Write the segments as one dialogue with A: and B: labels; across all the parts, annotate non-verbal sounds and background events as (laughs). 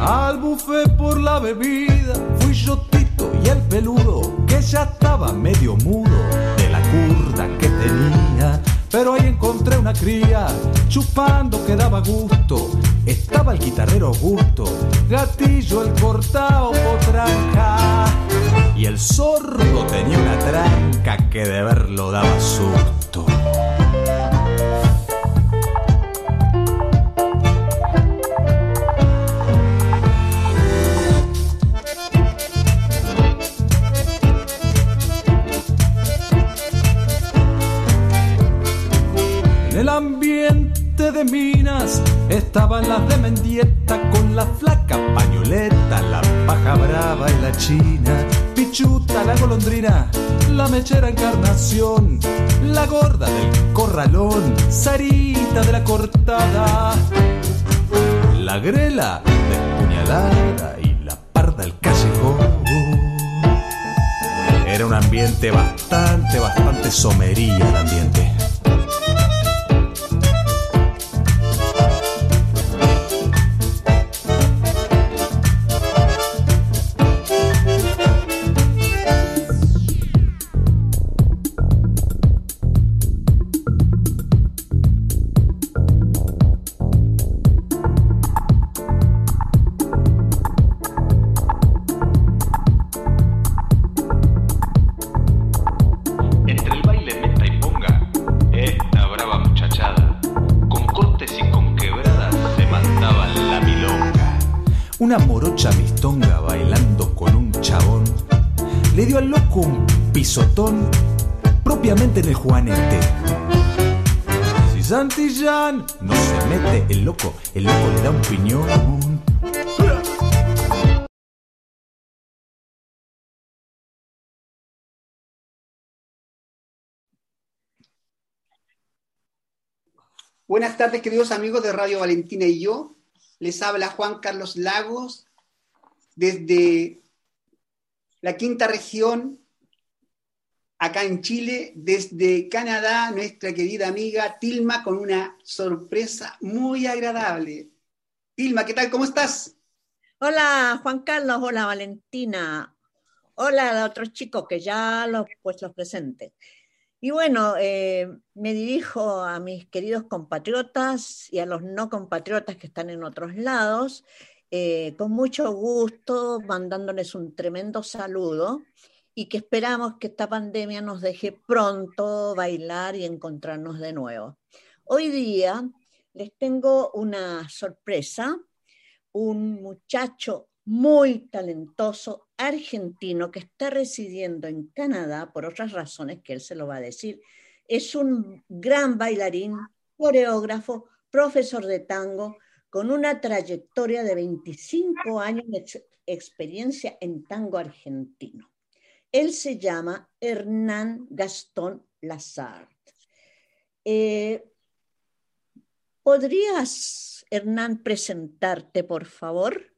A: Al buffet por la bebida fui yo Tito y el peludo que ya estaba medio mudo de la curda que tenía. Pero ahí encontré una cría chupando que daba gusto. Estaba el guitarrero Augusto, gatillo el cortao potranca. Y el sordo tenía una tranca que de verlo daba susto. En el ambiente de minas estaban las de Mendieta con la flaca pañoleta, la paja brava y la china, pichuta la golondrina, la mechera encarnación, la gorda del corralón, Sarita de la cortada, la grela despuñalada y la parda del callejón. Era un ambiente bastante, bastante somería el ambiente.
B: Buenas tardes, queridos amigos de Radio Valentina y yo. Les habla Juan Carlos Lagos desde la quinta región, acá en Chile, desde Canadá, nuestra querida amiga Tilma con una sorpresa muy agradable. ¿Qué tal? ¿Cómo estás?
C: Hola Juan Carlos, hola Valentina, hola a otros chicos que ya los, pues, los presente. Y bueno, eh, me dirijo a mis queridos compatriotas y a los no compatriotas que están en otros lados, eh, con mucho gusto, mandándoles un tremendo saludo y que esperamos que esta pandemia nos deje pronto bailar y encontrarnos de nuevo. Hoy día les tengo una sorpresa, un muchacho muy talentoso argentino que está residiendo en Canadá por otras razones que él se lo va a decir. Es un gran bailarín, coreógrafo, profesor de tango, con una trayectoria de 25 años de ex experiencia en tango argentino. Él se llama Hernán Gastón Lazard. Eh, ¿Podrías, Hernán, presentarte, por favor?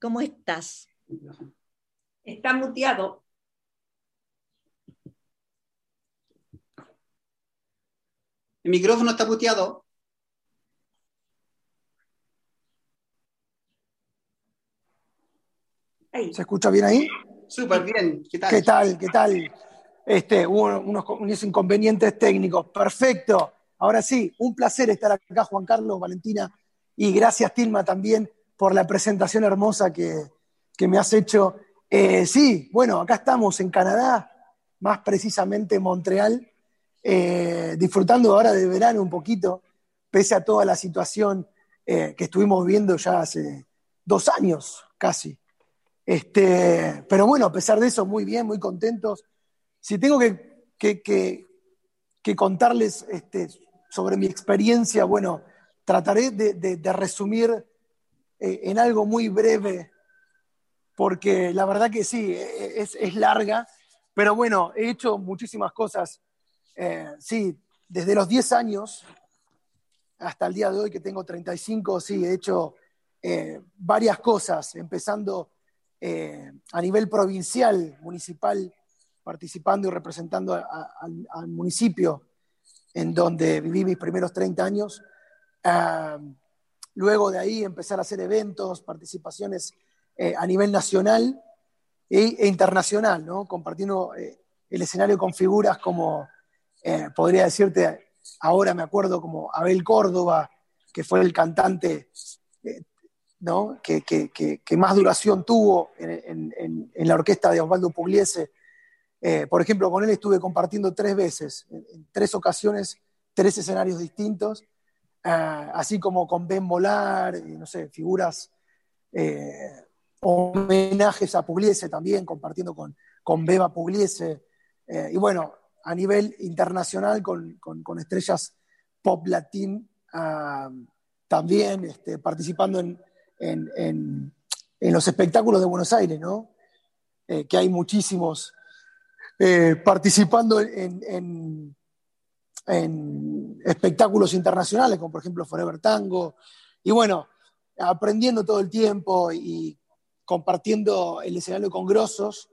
C: ¿Cómo estás?
D: Está muteado.
B: El micrófono está muteado.
D: Ahí.
E: ¿Se escucha bien ahí?
B: Súper bien. ¿Qué tal?
E: ¿Qué tal? ¿Qué tal? Este, hubo unos, unos inconvenientes técnicos. Perfecto. Ahora sí, un placer estar acá, Juan Carlos, Valentina, y gracias, Tilma, también por la presentación hermosa que, que me has hecho. Eh, sí, bueno, acá estamos en Canadá, más precisamente en Montreal, eh, disfrutando ahora de verano un poquito, pese a toda la situación eh, que estuvimos viendo ya hace dos años casi. Este, pero bueno, a pesar de eso, muy bien, muy contentos. Si tengo que, que, que, que contarles este, sobre mi experiencia, bueno, trataré de, de, resumir eh, en algo muy breve, porque la verdad que sí, es, es, larga, pero bueno, he hecho muchísimas cosas. Eh, sí, desde los 10 años hasta el día de hoy que tengo 35, sí, he hecho eh, varias cosas, empezando a nivel provincial, municipal, participando y representando al municipio en donde viví mis primeros 30 años. luego de ahí empezar a hacer eventos, participaciones eh, a nivel nacional e, e internacional, ¿no? compartiendo eh, el escenario con figuras como, eh, podría decirte, ahora me acuerdo como Abel Córdoba, que fue el cantante ¿no? que, que, que, más duración tuvo en, en, en, la orquesta de Osvaldo Pugliese eh, por ejemplo, con él estuve compartiendo tres veces, en, tres ocasiones, tres escenarios distintos, eh, así como con Ben Molar, no sé, figuras, eh, homenajes a Pugliese también, compartiendo con, con Beba Pugliese, y bueno, a nivel internacional con, con, estrellas pop latín también, este, participando en, en, en, los espectáculos de Buenos Aires, ¿no? que hay muchísimos eh, participando en, espectáculos internacionales, como por ejemplo Forever Tango, y bueno, aprendiendo todo el tiempo y compartiendo el escenario con grosos,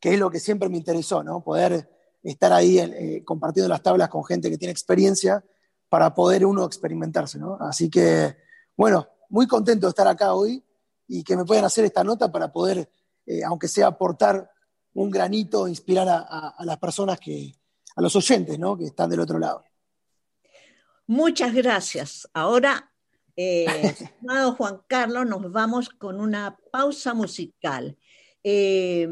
E: que es lo que siempre me interesó, ¿no? Poder estar ahí eh, compartiendo las tablas con gente que tiene experiencia para poder uno experimentarse, ¿no? Así que, bueno, muy contento de estar acá hoy y que me puedan hacer esta nota para poder, eh, aunque sea aportar un granito, inspirar a, las personas que, a los oyentes, ¿no? Que están del otro lado.
C: Muchas gracias. Ahora, eh, (laughs) estimado Juan Carlos, nos vamos con una pausa musical. Eh,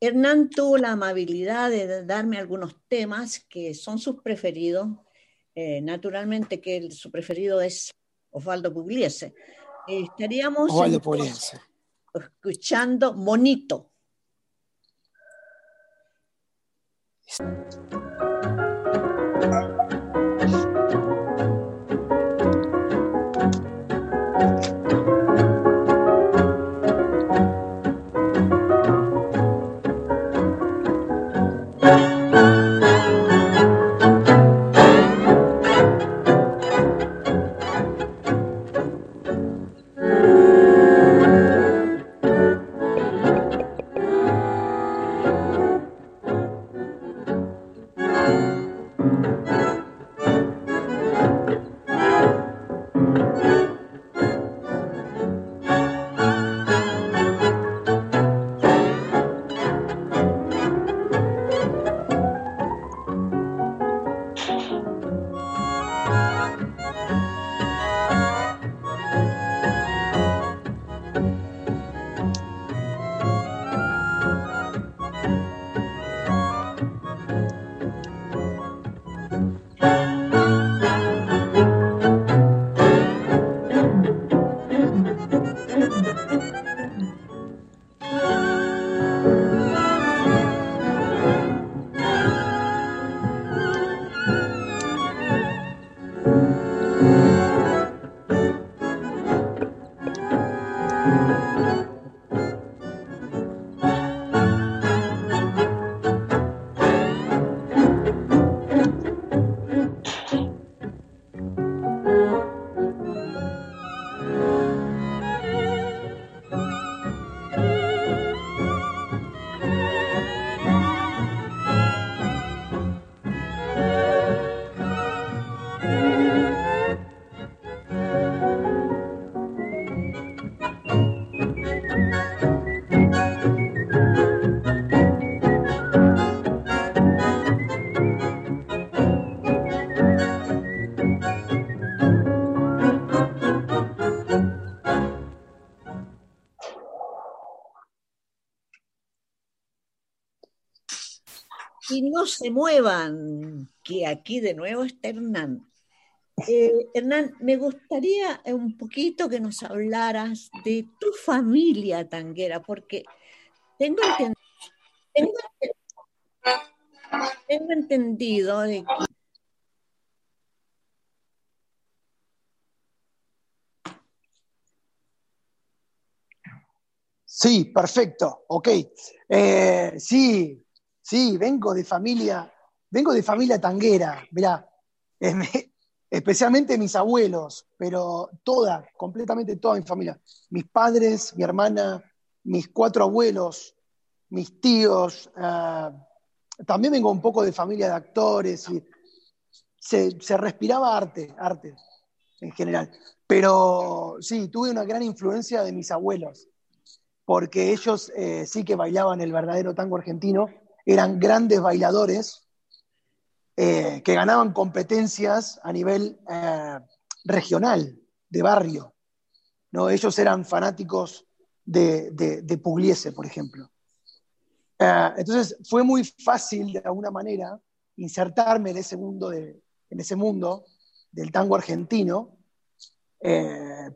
C: Hernán tuvo la amabilidad de darme algunos temas que son sus preferidos. Eh, naturalmente que su preferido es Osvaldo Pugliese. estaríamos escuchando Monito. Thank you. No se muevan, que aquí de nuevo está Hernán. Eh, Hernán, me gustaría un poquito que nos hablaras de tu familia tanguera, porque tengo, entendido de que
E: Sí, perfecto, ok. Eh, sí, Sí, vengo de familia, vengo de familia tanguera, mirá, especialmente mis abuelos, pero toda, completamente toda mi familia. Mis padres, mi hermana, mis cuatro abuelos, mis tíos, eh, también vengo un poco de familia de actores y se, se respiraba arte, arte en general. Pero sí, tuve una gran influencia de mis abuelos, porque ellos eh, sí que bailaban el verdadero tango argentino, eran grandes bailadores eh, que ganaban competencias a nivel eh, regional, de barrio. ¿no? Ellos eran fanáticos de, de, Pugliese, por ejemplo. entonces fue muy fácil, de alguna manera, insertarme en ese mundo, de, en ese mundo del tango argentino,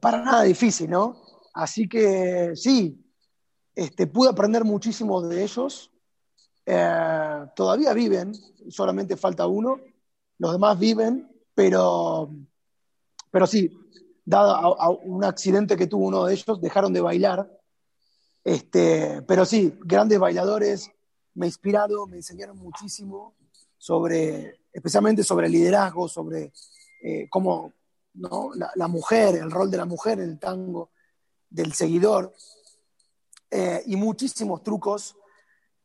E: para nada difícil, ¿no? Así que sí, este, pude aprender muchísimo de ellos. Eh, todavía viven, solamente falta uno. Los demás viven, pero, pero sí, dado un accidente que tuvo uno de ellos, dejaron de bailar. Este, pero sí, grandes bailadores, me ha inspirado, me enseñaron muchísimo sobre, especialmente sobre liderazgo, sobre eh, cómo ¿no? la, la, mujer, el rol de la mujer en el tango, del seguidor. Eh, y muchísimos trucos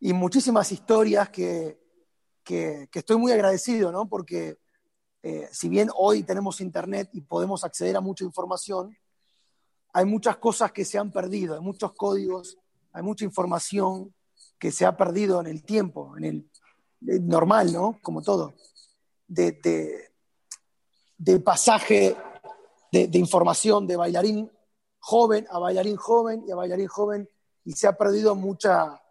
E: y muchísimas historias que, que, estoy muy agradecido, ¿no? Porque eh, si bien hoy tenemos internet y podemos acceder a mucha información, hay muchas cosas que se han perdido, hay muchos códigos, hay mucha información que se ha perdido en el tiempo, en el, normal, ¿no? Como todo, de, de, de pasaje de, de, información de bailarín joven a bailarín joven y a bailarín joven y se ha perdido mucha,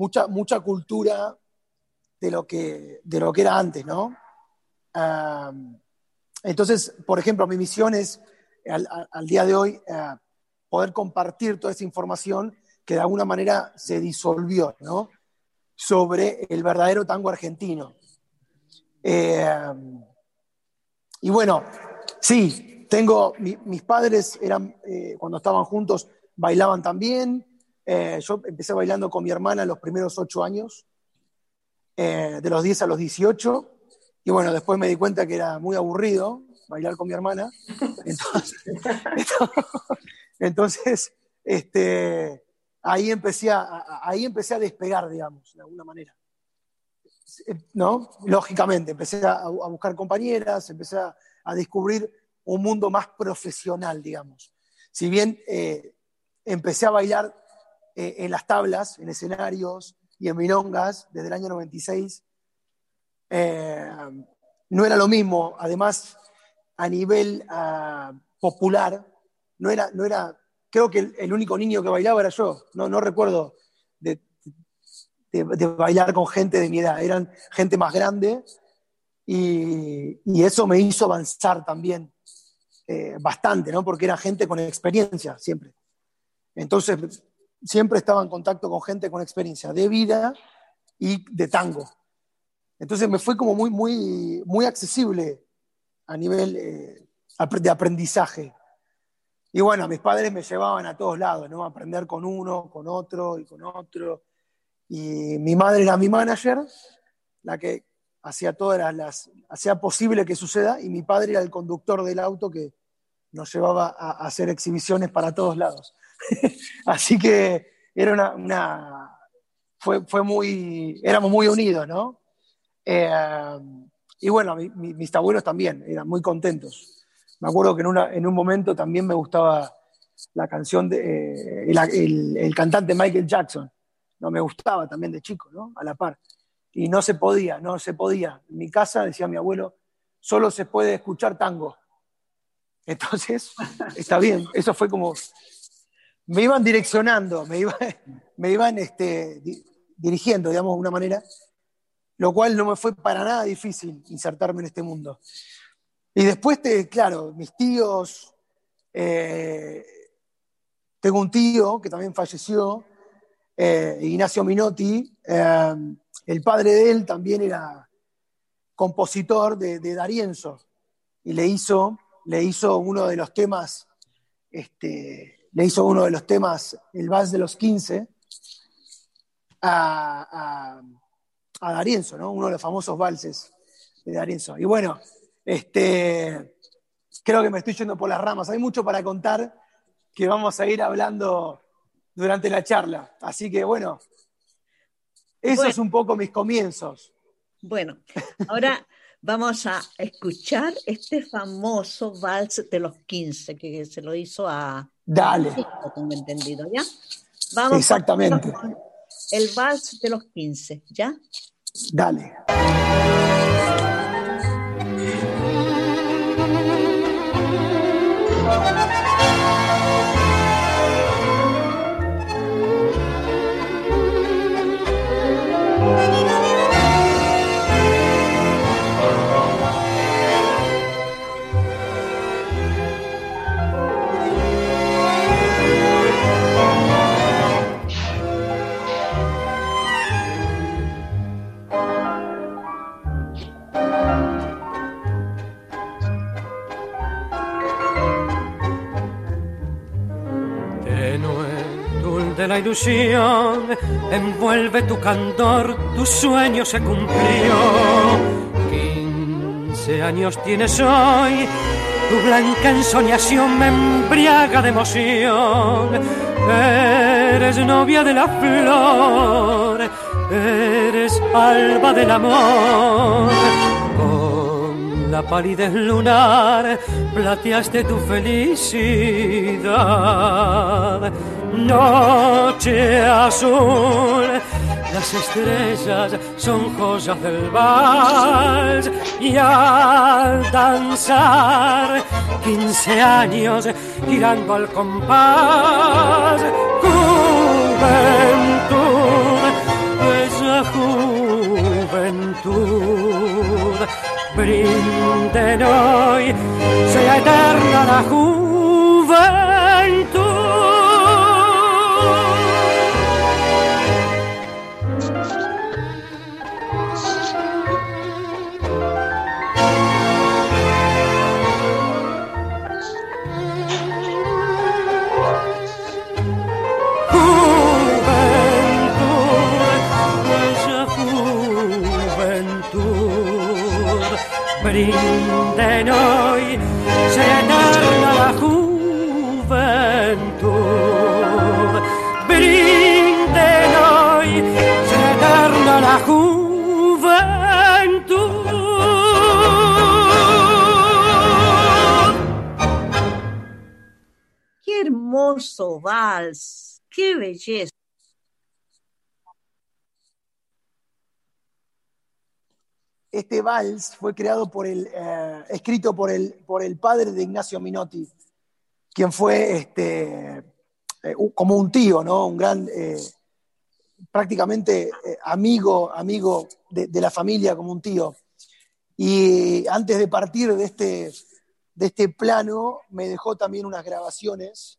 E: mucha, mucha cultura de lo, que, de lo que era antes, ¿no? entonces, por ejemplo, mi misión es, al, día de hoy, eh, poder compartir toda esa información que de alguna manera se disolvió, ¿no? Sobre el verdadero tango argentino. Eh, y bueno, sí, tengo, mis padres eran, eh, cuando estaban juntos, bailaban también, eh, yo empecé bailando con mi hermana los primeros ocho años, eh, de los 10 a los 18, y bueno, después me di cuenta que era muy aburrido bailar con mi hermana. (laughs) (laughs) Entonces, este, ahí, empecé a, ahí empecé a despegar, digamos, de alguna manera. ¿No? Lógicamente, empecé a, buscar compañeras, empecé a, descubrir un mundo más profesional, digamos. Si bien eh, empecé a bailar eh, en las tablas, en escenarios y en milongas desde el año 96. Eh, no era lo mismo, además, a nivel ah, popular, no era, no era, creo que el, único niño que bailaba era yo, no, no recuerdo de, bailar con gente de mi edad, eran gente más grande y, eso me hizo avanzar también eh, bastante, ¿no? porque era gente con experiencia siempre. Entonces, siempre estaba en contacto con gente con experiencia de vida y de tango. Entonces me fue como muy, muy, muy accesible a nivel eh, de aprendizaje. Y bueno, mis padres me llevaban a todos lados, ¿no? A aprender con uno, con otro y con otro. Y mi madre era mi manager, la que hacía todas las, hacía posible que suceda, y mi padre era el conductor del auto que nos llevaba a hacer exhibiciones para todos lados. (laughs) Así que era una, fue, muy, éramos muy unidos, ¿no? Eh, y bueno, mis abuelos también eran muy contentos. Me acuerdo que en, una, en un momento también me gustaba la canción de eh, el, el, cantante Michael Jackson. No me gustaba también de chico, ¿no? A la par. Y no se podía, no se podía. En mi casa, decía mi abuelo, solo se puede escuchar tango. Entonces, (laughs) está bien. Eso fue como me iban direccionando, me, me iban este, dirigiendo, digamos, de una manera, lo cual no me fue para nada difícil insertarme en este mundo. Y después, te, claro, mis tíos, eh, tengo un tío que también falleció, eh, Ignacio Minotti, eh, el padre de él también era compositor de, de Darienzo y le hizo, le hizo uno de los temas este, le hizo uno de los temas, el Vals de los 15, a, a, Darienzo, ¿no? uno de los famosos valses de Darienzo. Y bueno, este, creo que me estoy yendo por las ramas. Hay mucho para contar que vamos a ir hablando durante la charla. Así que bueno. Esos
C: Bueno.
E: es un poco mis comienzos.
C: Bueno, ahora (laughs) vamos a escuchar este famoso vals de los 15 que se lo hizo a
E: Dale.
C: Tengo entendido, ¿ya? Vamos
E: Exactamente.
C: con el vals de los 15, ¿ya?
E: Dale.
F: Envuelve tu candor, tu sueño se cumplió. Quince años tienes hoy, tu blanca ensoñación me embriaga de emoción. Eres novia de la flor, eres alba del amor. Con la palidez lunar plateaste tu felicidad. Noche azul, las estrellas son cosas del vals y al danzar quince años girando al compás. Juventud, esa juventud brinden hoy, sea eterna la juventud.
E: Este vals fue creado por el, eh, escrito por el, por el padre de Ignacio Minotti, quien fue este, eh, como un tío, ¿no? Un gran, eh, prácticamente amigo, amigo de, de la familia, como un tío. Y antes de partir de este, de este plano, me dejó también unas grabaciones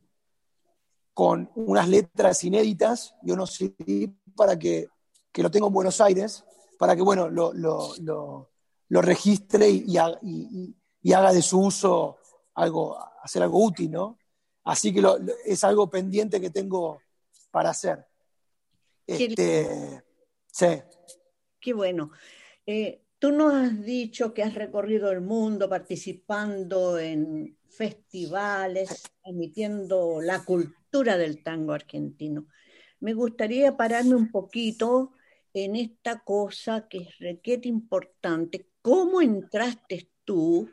E: con unas letras inéditas y unos CD para que, que lo tengo en Buenos Aires, para que, bueno, lo, lo, lo- lo registre y, y ha- y- y- y haga de su uso algo, hacer algo útil, ¿no? Así que es algo pendiente que tengo para hacer.
C: Qué
E: Este, sí.
C: Qué bueno. Eh, tú nos has dicho que has recorrido el mundo participando en festivales, emitiendo la cultura del tango argentino. Me gustaría pararme un poquito en esta cosa que es requete importante. ¿Cómo entraste tú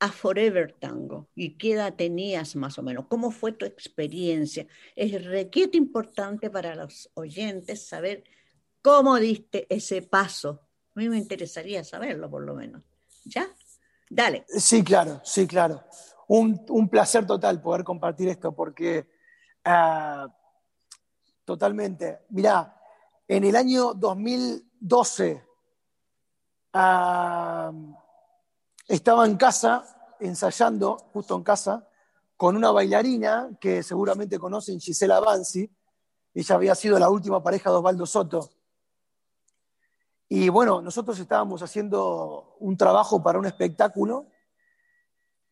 C: a Forever Tango? ¿Y qué edad tenías más o menos? ¿Cómo fue tu experiencia? Es requete importante para los oyentes saber ¿Cómo diste ese paso? A mí me interesaría saberlo, por lo menos. ¿Ya? Dale.
E: Sí, claro, sí, claro. Un, un placer total poder compartir esto porque ah, totalmente. Mirá, en el año 2012 ah, estaba en casa, ensayando, justo en casa, con una bailarina que seguramente conocen, Gisela Bansi. Ella había sido la última pareja de Osvaldo Soto. Y bueno, nosotros estábamos haciendo un trabajo para un espectáculo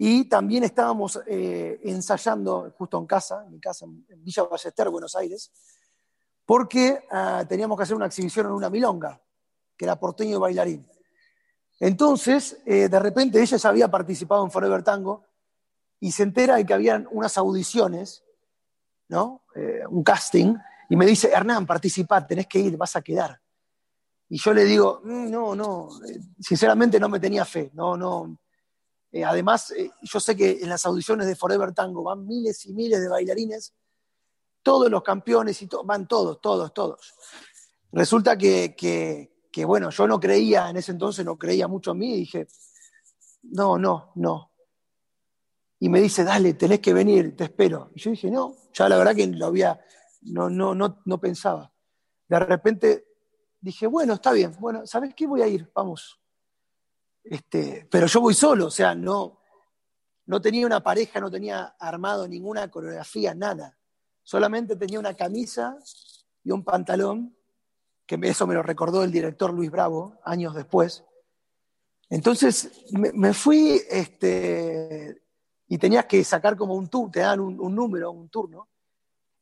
E: y también estábamos eh, ensayando justo en casa, en mi casa, en Villa Ballester, Buenos Aires, porque ah, teníamos que hacer una exhibición en una milonga, que era porteño y bailarín. Entonces, eh, de repente ella ya había participado en Forever Tango y se entera de que habían unas audiciones, ¿no? Eh, un casting, y me dice, Hernán, participá, tenés que ir, vas a quedar. Y yo le digo, "Mm, no, no, sinceramente no me tenía fe, no, no. Eh, además, eh, yo sé que en las audiciones de Forever Tango van miles y miles de bailarines, todos los campeones y to- van todos, todos, todos. Resulta que, bueno, yo no creía, en ese entonces no creía mucho en mí y dije, no, no, no. Y me dice, dale, tenés que venir, te espero. Y yo dije, no, ya la verdad que lo había, no, no, no, no pensaba. De repente dije, bueno, está bien, bueno, ¿sabes qué? Voy a ir, vamos. Este, pero yo voy solo, o sea, no, no tenía una pareja, no tenía armado ninguna coreografía, nada. Solamente tenía una camisa y un pantalón, que eso me lo recordó el director Luis Bravo años después. Entonces me, fui este, y tenías que sacar como un tour, te dan un, número, un turno.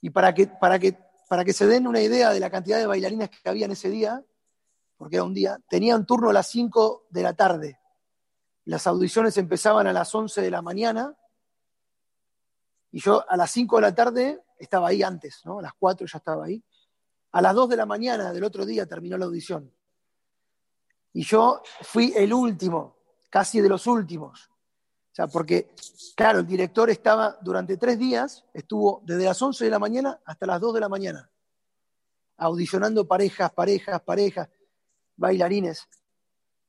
E: Y para que, para, que, para que se den una idea de la cantidad de bailarines que había en ese día, porque era un día, tenía un turno a las 5 de la tarde. Las audiciones empezaban a las 11 de la mañana y yo a las 5 de la tarde estaba ahí antes, ¿no? A las 4 ya estaba ahí. A las 2 de la mañana del otro día terminó la audición. Y yo fui el último, casi de los últimos. O sea, porque, claro, el director estaba durante tres días, estuvo desde las 11 de la mañana hasta las 2 de la mañana, audicionando parejas, parejas, parejas, bailarines.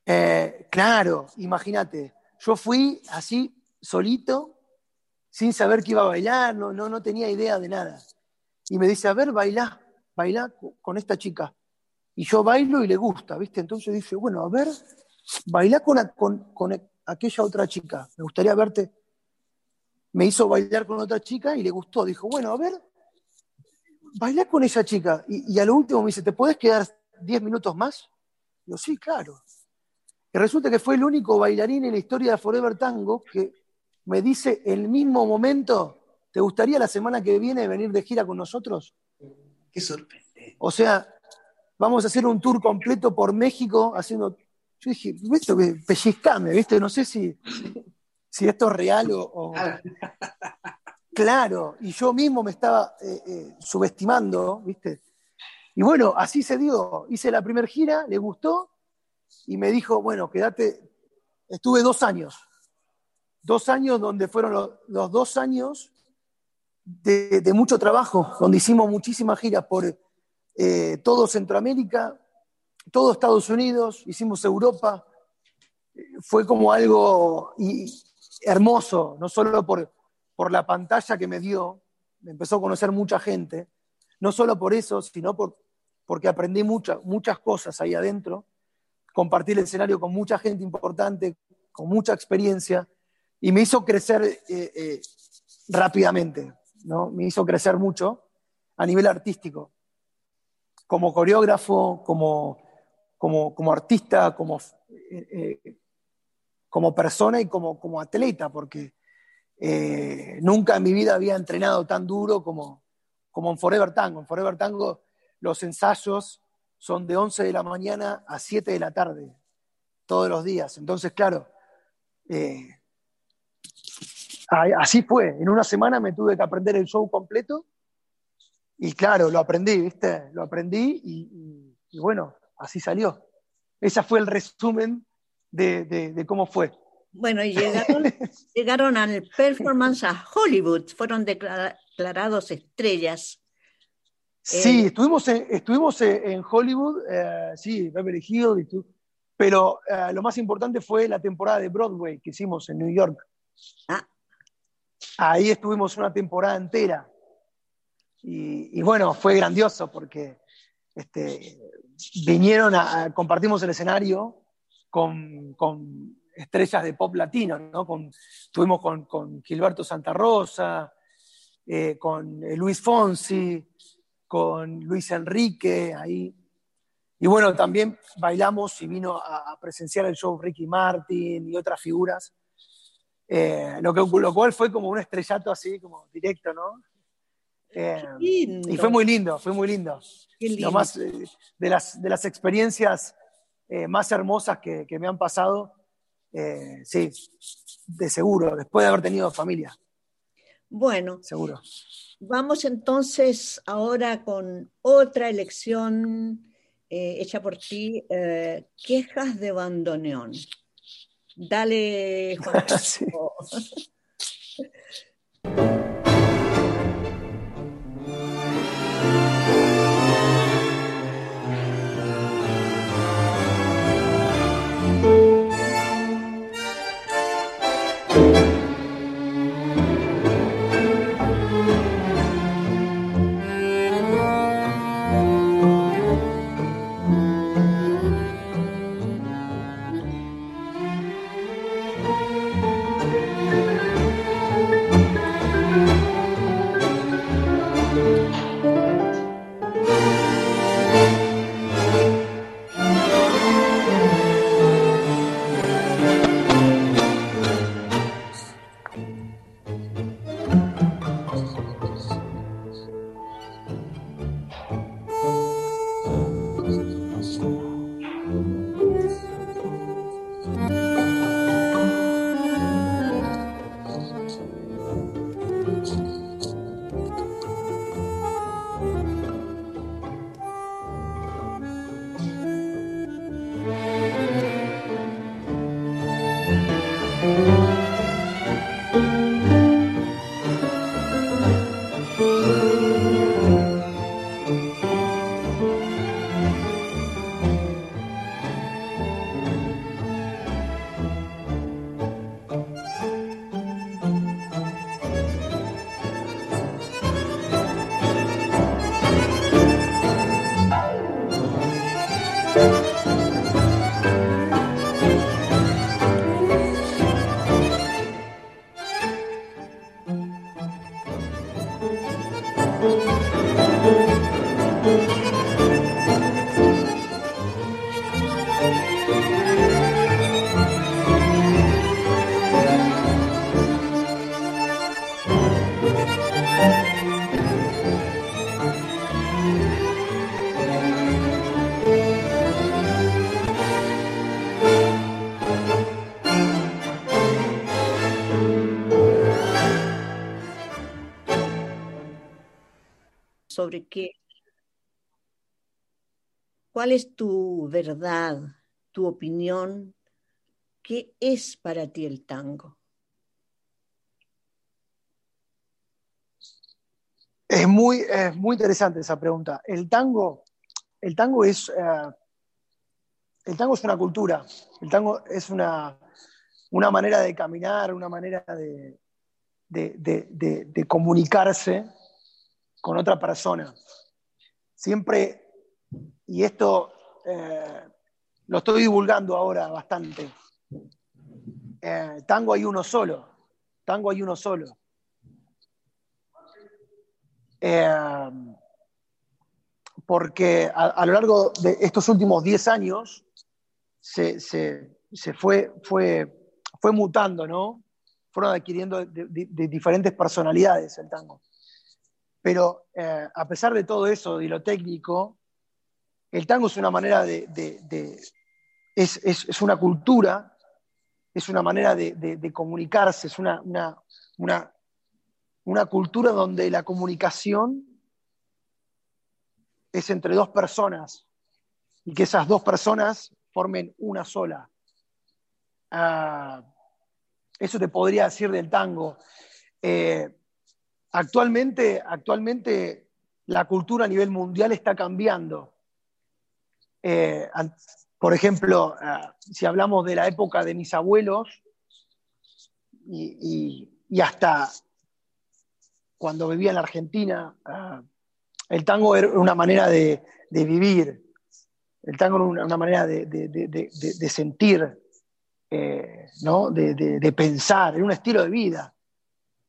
E: Eh, claro, imagínate, yo fui así, solito, sin saber que iba a bailar, no, no, no tenía idea de nada. Y me dice, a ver, bailá co- con esta chica. Y yo bailo y le gusta, ¿viste? Entonces dice, bueno, a ver, bailá con, con, con aquella otra chica, me gustaría verte. Me hizo bailar con otra chica y le gustó. Dijo, bueno, a ver, bailá con esa chica. Y, y a lo último me dice, ¿te puedes quedar 10 minutos más? Digo, sí, claro. Y resulta que fue el único bailarín en la historia de Forever Tango que me dice el mismo momento, ¿te gustaría la semana que viene venir de gira con nosotros?
B: Qué sorprendente.
E: O sea, vamos a hacer un tour completo por México haciendo... Yo dije, ¿viste? pellizcame, ¿viste? No sé si, si esto es real o... o-
B: Ah,
E: Claro, y yo mismo me estaba eh, eh, subestimando, ¿viste? Y bueno, así se dio. Hice la primera gira, le gustó y me dijo, bueno, quédate. Estuve dos años. Dos años donde fueron los, dos años de, mucho trabajo, donde hicimos muchísimas giras por eh, todo Centroamérica, todo Estados Unidos, hicimos Europa. Fue como algo hermoso, no solo por, por la pantalla que me dio, me empezó a conocer mucha gente, no solo por eso, sino por, porque aprendí mucha- muchas cosas ahí adentro, compartir el escenario con mucha gente importante, con mucha experiencia, y me hizo crecer eh, eh, rápidamente, ¿no? me hizo crecer mucho a nivel artístico, como coreógrafo, como, como, como artista, como, eh, como persona y como, como atleta, porque nunca en mi vida había entrenado tan duro como, como en Forever Tango. En Forever Tango los ensayos son de 11 de la mañana a 7 de la tarde, todos los días. Entonces, claro, eh, así fue. En una semana me tuve que aprender el show completo y claro, lo aprendí, ¿viste? Lo aprendí y, bueno, así salió. Ese fue el resumen de cómo fue.
C: Bueno, y (laughs) llegaron, llegaron al performance a Hollywood, fueron declara- declarados estrellas.
E: Sí,
C: Eh,
E: estuvimos en, estuvimos en Hollywood, eh, sí, Beverly Hills, y pero eh, lo más importante fue la temporada de Broadway que hicimos en New York.
C: Ah.
E: Ahí estuvimos una temporada entera. Y, y bueno, fue grandioso porque este, vinieron a, a- compartimos el escenario con, con estrellas de pop latino, ¿no? Con, estuvimos con, con Gilberto Santa Rosa, eh, con eh, Luis Fonsi, con Luis Enrique ahí. Y bueno, también bailamos y vino a, a presenciar el show Ricky Martin y otras figuras. Eh, lo, que, lo cual fue como un estrellato así, como directo, ¿no? Eh, y fue muy lindo, fue muy lindo.
C: qué lindo.
E: Lo más, eh, de, las, de las experiencias más hermosas que, que me han pasado, eh, sí, de seguro, después de haber tenido familia,
C: Bueno,
E: seguro.
C: vamos entonces ahora con otra elección eh, hecha por ti, eh, Quejas de Bandoneón. Dale, Juan (laughs) sobre qué, cuál es tu verdad, tu opinión, qué es para ti el tango.
E: Es muy, es muy interesante esa pregunta. El tango, el tango es, eh, el tango es una cultura. El tango es una, una manera de caminar, una manera de, de, de- comunicarse con otra persona. Siempre, y esto eh, lo estoy divulgando ahora bastante. Eh, tango hay uno solo. Tango hay uno solo. Eh, porque a, lo largo de estos últimos 10 años se, se- se fue, fue, fue mutando, ¿no? Fueron adquiriendo de diferentes personalidades el tango. Pero eh, a pesar de todo eso, de lo técnico, el tango es una manera de... es, es- es una cultura, es una manera de comunicarse, es una, una, una, una cultura donde la comunicación es entre dos personas y que esas dos personas formen una sola. Ah, eso te podría decir del tango. Eh, actualmente, actualmente la cultura a nivel mundial está cambiando. Eh, por ejemplo, ah, si hablamos de la época de mis abuelos y, hasta cuando vivía en la Argentina, el tango era una manera de, vivir, el tango era una, manera de, de- sentir, eh, ¿no? de pensar, era un estilo de vida.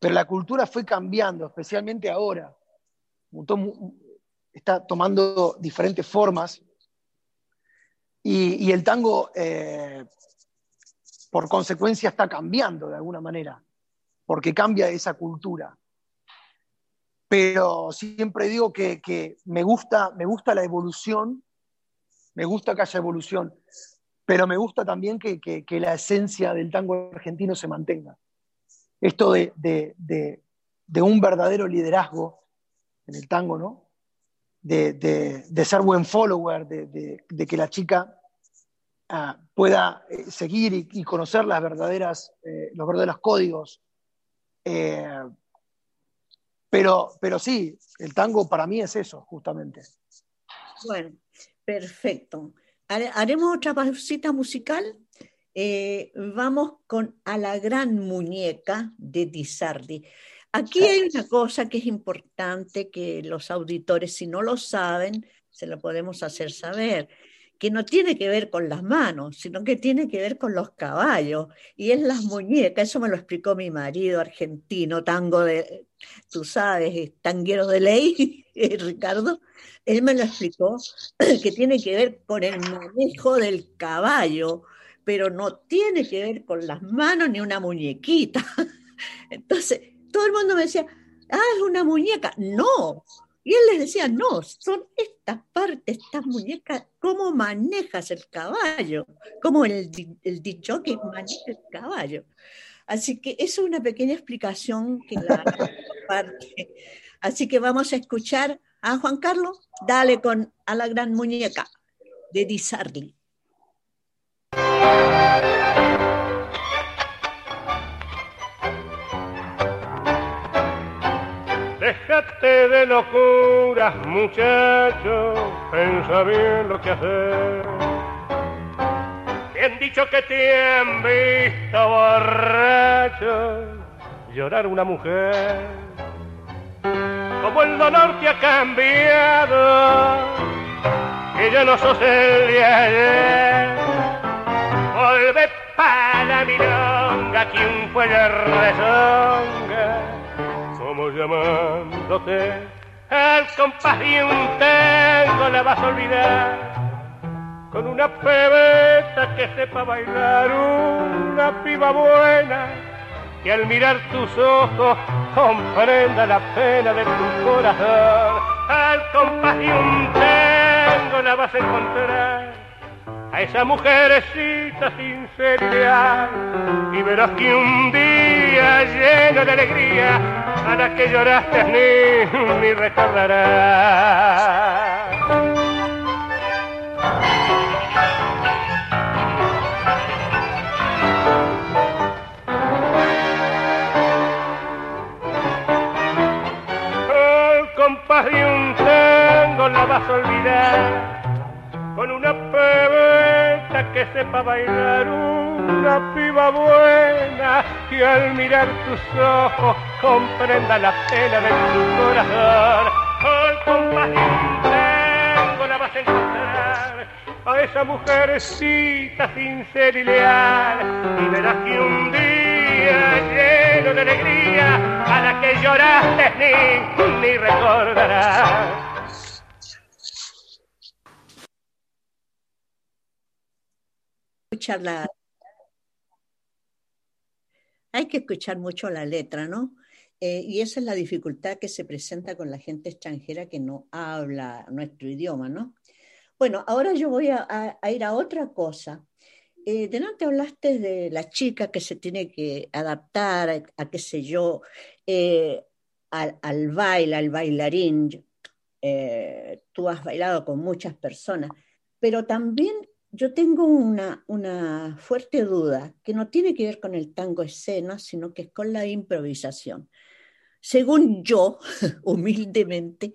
E: Pero la cultura fue cambiando, especialmente ahora. Está tomando diferentes formas. Y, el tango, eh, por consecuencia, está cambiando de alguna manera, porque cambia esa cultura. Pero siempre digo que, me, gusta, me gusta la evolución, me gusta que haya evolución, pero me gusta también que la esencia del tango argentino se mantenga. Esto de, de- de- un verdadero liderazgo en el tango, ¿no? de, ser buen follower, de, que la chica ah, pueda eh, seguir y, conocer las verdaderas, eh, los verdaderos códigos. Eh, pero, pero sí, el tango para mí es eso, justamente.
C: Bueno, perfecto. Haremos otra pausita musical. Vamos con A la gran muñeca de Tizardi. Aquí hay una cosa que es importante que los auditores, si no lo saben, se lo podemos hacer saber, que no tiene que ver con las manos, sino que tiene que ver con los caballos, y es las muñecas, eso me lo explicó mi marido argentino, tango de, tú sabes, tanguero de ley, (laughs) Ricardo, él me lo explicó, (clears throat) que tiene que ver con el manejo del caballo, pero no tiene que ver con las manos ni una muñequita. (laughs) Entonces, todo el mundo me decía, ah, es una muñeca. No. Y él les decía, no, son estas partes, estas muñecas, cómo manejas el caballo, como el, el dicho que maneja el caballo. Así que es una pequeña explicación que la (laughs) parte. Así que vamos a escuchar a Juan Carlos, dale con a la gran muñeca de Di Sarli.
G: Déjate de locuras, muchacho, pensa bien lo que hacer. Bien dicho que te han visto borracho llorar una mujer. Como el dolor te ha cambiado, que ya no sos el de ayer. Volve para la milonga, quien fue la rezonga llamándote. El compás de un tango la vas a olvidar. Con una pebeta que sepa bailar, una piba buena que al mirar tus ojos comprenda la pena de tu corazón. Al compás de un tango la vas a encontrar a esa mujercita sinceridad y verás que un día lleno de alegría a la que lloraste ni, ni recordarás. El compás un tango la vas a olvidar que sepa bailar, una piba buena que al mirar tus ojos comprenda la pena de tu corazón. Al compás de la vas a encontrar. A esa mujercita sincera y leal. Y verás que un día lleno de alegría a la que lloraste ni, ni recordarás
C: Hay que escuchar mucho la letra, ¿no? Eh, y esa es la dificultad que se presenta con la gente extranjera que no habla nuestro idioma, ¿no? Bueno, ahora yo voy a, ir a otra cosa. Eh, delante hablaste de la chica que se tiene que adaptar a, qué sé yo, eh, al, baile, al bailarín. Eh, tú has bailado con muchas personas, pero también yo tengo una, una, fuerte duda que no tiene que ver con el tango escena, sino que es con la improvisación. Según yo, (laughs) humildemente,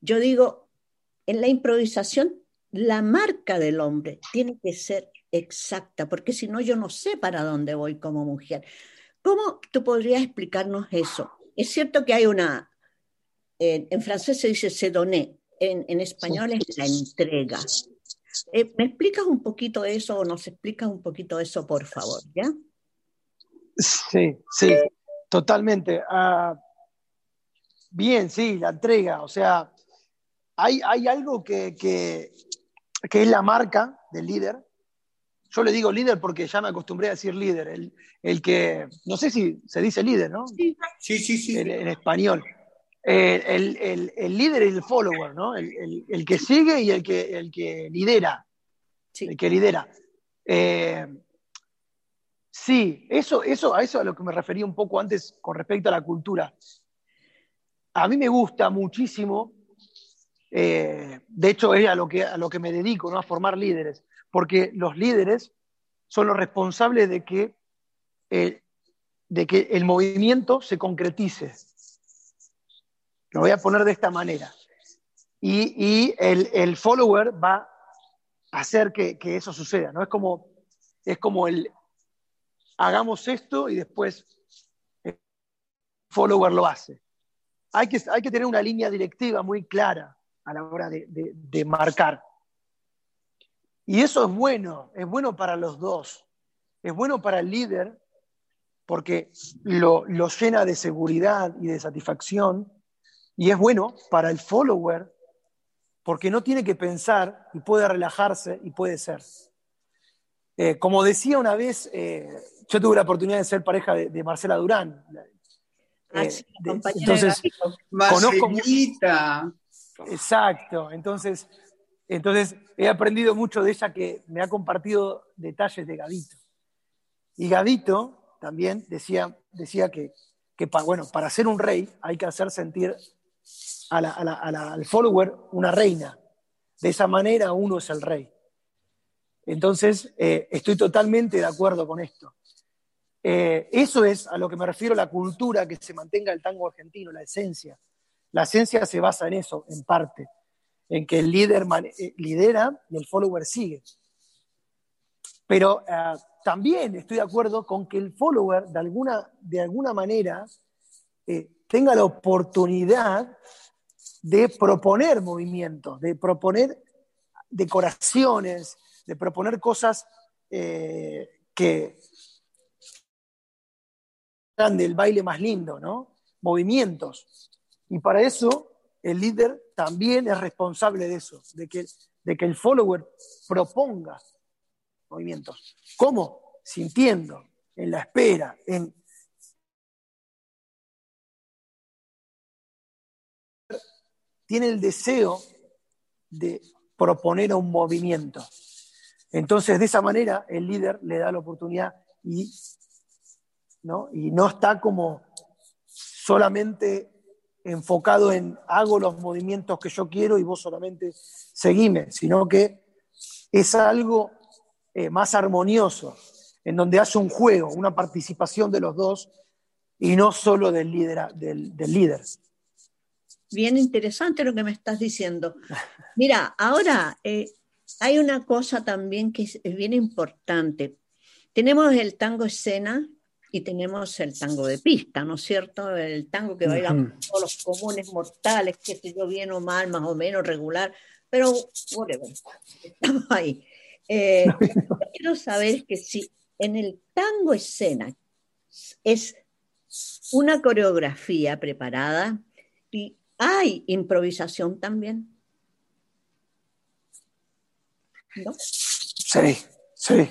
C: yo digo, en la improvisación la marca del hombre tiene que ser exacta, porque si no yo no sé para dónde voy como mujer. ¿Cómo tú podrías explicarnos eso? Es cierto que hay una, en, francés se dice se en español es la entrega. Eh, ¿Me explicas un poquito eso o nos explicas un poquito eso, por favor? ¿Ya?
E: Sí, sí, totalmente. Ah, bien, sí, la entrega. O sea, hay, hay algo que, que, es la marca del líder. Yo le digo líder porque ya me acostumbré a decir líder. El, el que, no sé si se dice líder, ¿no?
B: Sí, sí, sí.
E: en español. Eh, el, líder y el follower, ¿no? El, que sigue y el que, el que lidera. El que lidera. Eh, sí, eso, eso, a eso a lo que me refería un poco antes con respecto a la cultura. A mí me gusta muchísimo Eh, de hecho, es a lo, que, a lo que me dedico, ¿no? a formar líderes, porque los líderes son los responsables de que, de que el movimiento se concretice. Lo voy a poner de esta manera. Y, y el, el, follower va a hacer que, que, eso suceda. ¿no? Es, como, es como el hagamos esto y después el follower lo hace. Hay que, hay que tener una línea directiva muy clara a la hora de, de, de marcar. Y eso es bueno, es bueno para los dos. Es bueno para el líder porque lo, lo, llena de seguridad y de satisfacción. Y es bueno para el follower porque no tiene que pensar y puede relajarse y puede ser. Eh, como decía una vez, eh, yo tuve la oportunidad de ser pareja de, de Marcela Durán.
C: Ah, sí,
E: de,
C: entonces,
E: conozco
B: Marcelita.
E: Exacto, entonces, entonces he aprendido mucho de ella que me ha compartido detalles de Gavito. Y Gavito también decía, decía que, que pa, bueno, para ser un rey hay que hacer sentir a la, al follower una reina. De esa manera uno es el rey. Entonces, eh, estoy totalmente de acuerdo con esto. Eh, eso es a lo que me refiero la cultura que se mantenga el tango argentino, la esencia. La esencia se basa en eso, en parte, en que el líder eh, lidera y el follower sigue. Pero también estoy de acuerdo con que el follower, de alguna, de alguna manera, tenga la oportunidad de proponer movimientos, de proponer decoraciones, de proponer cosas eh, que dan del baile más lindo, ¿no? Movimientos. Y para eso el líder también es responsable de eso, de que, de que el follower proponga movimientos. ¿Cómo? Sintiendo, en la espera, en... Tiene el deseo de proponer un movimiento. Entonces, de esa manera, el líder le da la oportunidad y no, está como solamente enfocado en hago los movimientos que yo quiero y vos solamente seguime, sino que es algo eh, más armonioso, en donde hace un juego, una participación de los dos y no solo del líder. Del, del líder.
C: Bien interesante lo que me estás diciendo. Mira, ahora eh, hay una cosa también que es, es, bien importante. Tenemos el tango escena y tenemos el tango de pista, ¿no es cierto? El tango que bailan uh -huh. todos los comunes mortales, que sé yo, bien o mal, más o menos regular, pero whatever, estamos ahí. Eh, lo (laughs) que quiero saber es que si en el tango escena es una coreografía preparada y hay improvisación también.
E: ¿No? Sí, sí.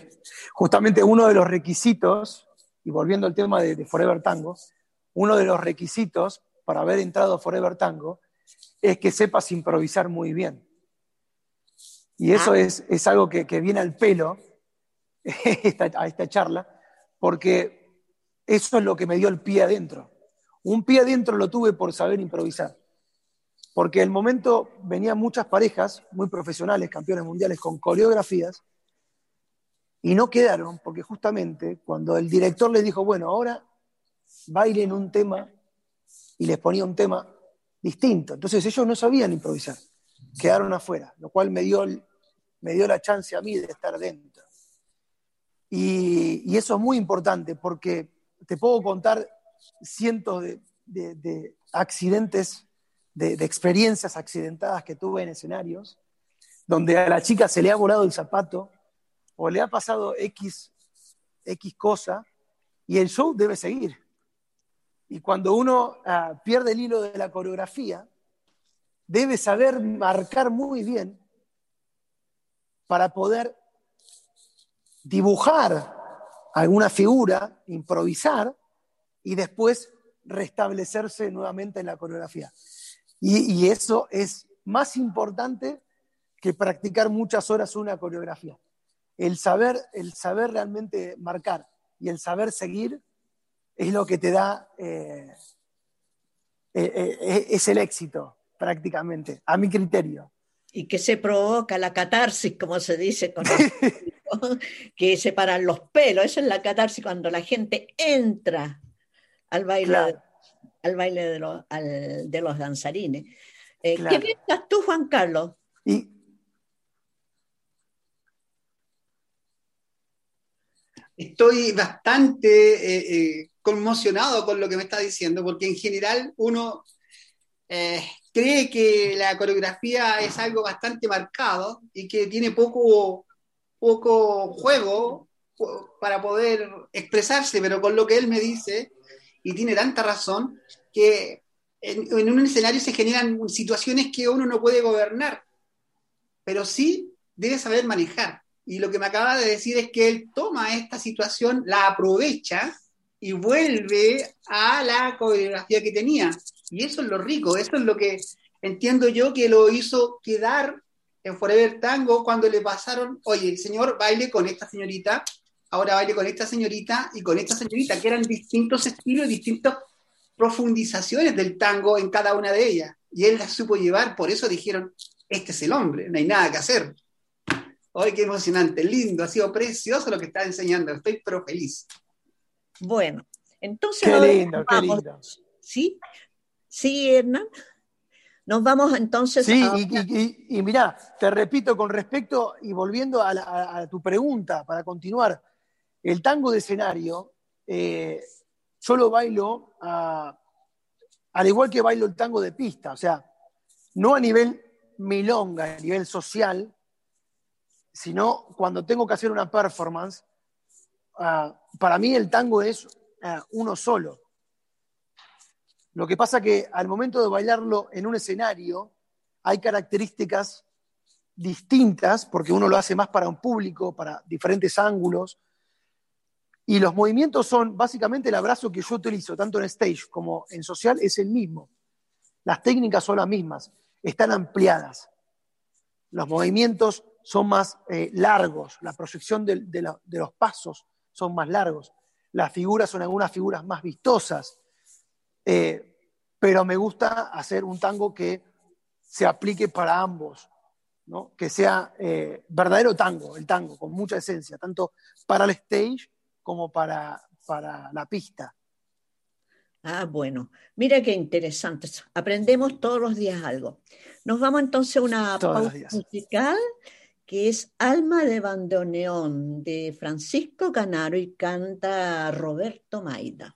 E: Justamente uno de los requisitos, y volviendo al tema de, de Forever Tango, uno de los requisitos para haber entrado a Forever Tango es que sepas improvisar muy bien. Y eso ah. es, es, algo que, que, viene al pelo (laughs) esta, a esta charla, porque eso es lo que me dio el pie adentro. Un pie adentro lo tuve por saber improvisar. Porque el momento venían muchas parejas muy profesionales, campeones mundiales, con coreografías, y no quedaron, porque justamente cuando el director les dijo, bueno, ahora bailen un tema, y les ponía un tema distinto. Entonces ellos no sabían improvisar, quedaron afuera, lo cual me dio, me dio la chance a mí de estar dentro. Y, eso es muy importante porque te puedo contar cientos de accidentes, de, experiencias accidentadas que tuve en escenarios, donde a la chica se le ha volado el zapato o le ha pasado X, X cosa y el show debe seguir. Y cuando uno uh, pierde el hilo de la coreografía, debe saber marcar muy bien para poder dibujar alguna figura, improvisar y después restablecerse nuevamente en la coreografía. Y, y, eso es más importante que practicar muchas horas una coreografía. El saber, el saber realmente marcar y el saber seguir es lo que te da, eh, eh, eh, es el éxito. prácticamente, a mi criterio.
C: Y que se provoca la catarsis, como se dice con el (laughs) que se paran los pelos. Esa es la catarsis cuando la gente entra al baile,
E: Claro.
C: Al baile de, los, al- de los danzarines. Eh,
E: Claro.
C: ¿Qué piensas tú, Juan Carlos?
E: Y
B: Estoy bastante eh, eh, conmocionado con lo que me está diciendo, porque en general uno eh, cree que la coreografía es algo bastante marcado y que tiene poco, poco juego para poder expresarse, pero con lo que él me dice, y tiene tanta razón, que en, un escenario se generan situaciones que uno no puede gobernar, pero sí debe saber manejar. Y lo que me acaba de decir es que él toma esta situación, la aprovecha y vuelve a la coreografía que tenía. Y eso es lo rico, eso es lo que entiendo yo que lo hizo quedar en Forever Tango cuando le pasaron, oye, señor, baile con esta señorita, ahora baile con esta señorita y con esta señorita, que eran distintos estilos, distintas profundizaciones del tango en cada una de ellas. Y él las supo llevar, por eso dijeron, este es el hombre, no hay nada que hacer. ¡Ay, qué emocionante! Lindo, ha sido precioso lo que está enseñando. Estoy pero feliz.
C: Bueno, entonces
E: qué lindo, qué
C: vamos,
E: lindo.
C: ¿sí? Sí, Hernán. Nos vamos entonces
E: Sí,
C: a...
E: y, y, y- y mirá, te repito con respecto y volviendo a, la- a- a tu pregunta para continuar, el tango de escenario, eh, yo lo bailo al igual que bailo el tango de pista, o sea, no a nivel milonga, a nivel social, sino cuando tengo que hacer una performance, ah, para mí el tango es ah, uno solo. Lo que pasa que al momento de bailarlo en un escenario hay características distintas, porque uno lo hace más para un público, para diferentes ángulos, y los movimientos son básicamente el abrazo que yo utilizo, tanto en stage como en social, es el mismo. Las técnicas son las mismas, están ampliadas. Los movimientos son más eh, largos, la proyección de, de la- de los pasos son más largos, las figuras son algunas figuras más vistosas, eh, pero me gusta hacer un tango que se aplique para ambos, ¿no? que sea eh, verdadero tango, el tango, con mucha esencia, tanto para el stage como para, para la pista.
C: Ah, bueno, mira qué interesante. Aprendemos todos los días algo. Nos vamos entonces a una pausa musical que es Alma de Bandoneón de Francisco Canaro y canta Roberto Maida.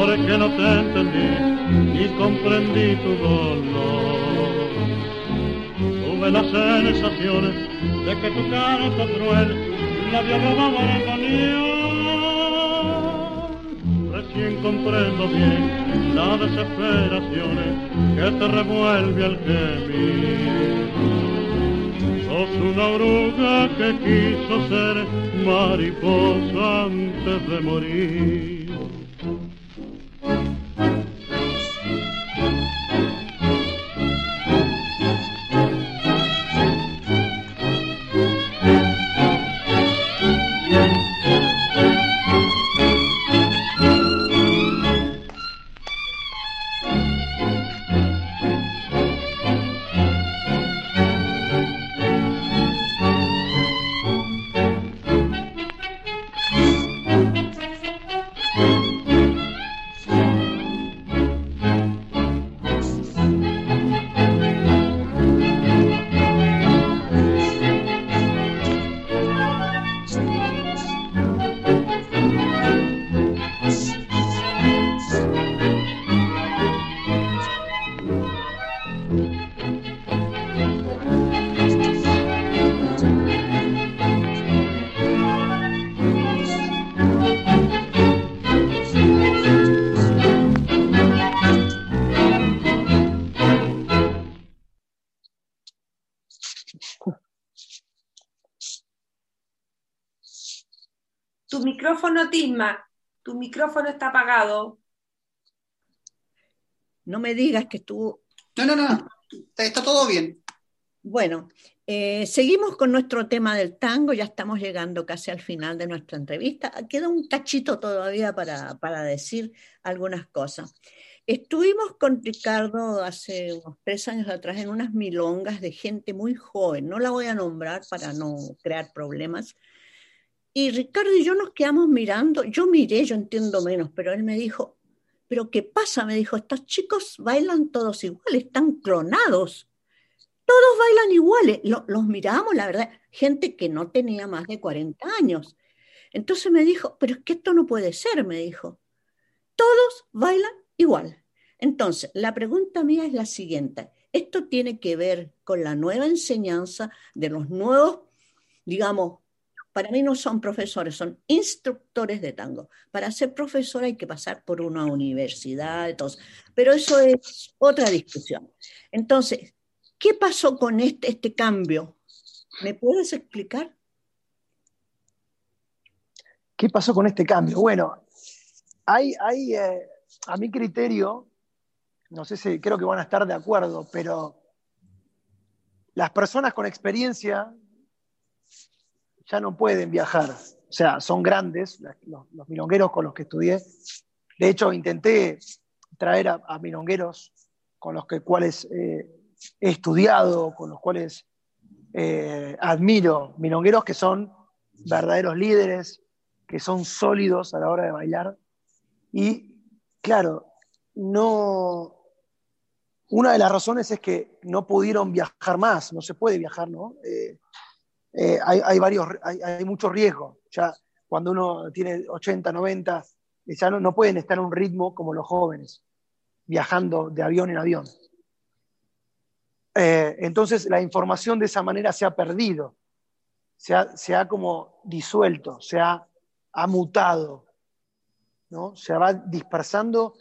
H: Porque no te entendí ni comprendí tu dolor. Tuve las sensaciones de que tu canto cruel la había robado al bandoneón. Recién comprendo bien la desesperación que te revuelve al gemir. Sos una oruga que quiso ser mariposa antes de morir.
D: Micrófono, Tisma, tu micrófono está apagado.
C: No me digas que tú...
B: No, no, no, está todo bien.
C: Bueno, eh, seguimos con nuestro tema del tango, ya estamos llegando casi al final de nuestra entrevista. Queda un cachito todavía para, para decir algunas cosas. Estuvimos con Ricardo hace unos tres años atrás en unas milongas de gente muy joven, no la voy a nombrar para no crear problemas. Y Ricardo y yo nos quedamos mirando, yo miré, yo entiendo menos, pero él me dijo, pero ¿qué pasa? Me dijo, estos chicos bailan todos iguales, están clonados. Todos bailan iguales. los miramos, la verdad, gente que no tenía más de 40 años. Entonces me dijo, pero es que esto no puede ser, me dijo. Todos bailan igual. Entonces, la pregunta mía es la siguiente. Esto tiene que ver con la nueva enseñanza de los nuevos, digamos, para mí no son profesores, son instructores de tango. Para ser profesor hay que pasar por una universidad, pero eso es otra discusión. Entonces, ¿qué pasó con este, este cambio? ¿Me puedes explicar?
E: ¿Qué pasó con este cambio? Bueno, hay, hay eh, a mi criterio, no sé si creo que van a estar de acuerdo, pero las personas con experiencia ya no pueden viajar. O sea, son grandes, los, milongueros con los que estudié. De hecho, intenté traer a, milongueros con los que, cuales eh, he estudiado, con los cuales eh, admiro, milongueros que son verdaderos líderes, que son sólidos a la hora de bailar. Y claro, no. Una de las razones es que no pudieron viajar más, no se puede viajar, ¿no? Eh, eh, hay, varios, hay, mucho riesgo. Ya cuando uno tiene 80, 90, ya no, pueden estar en un ritmo como los jóvenes, viajando de avión en avión. Eh, entonces la información de esa manera se ha perdido, se ha, se ha como disuelto, se ha, ha mutado. ¿no? Se va dispersando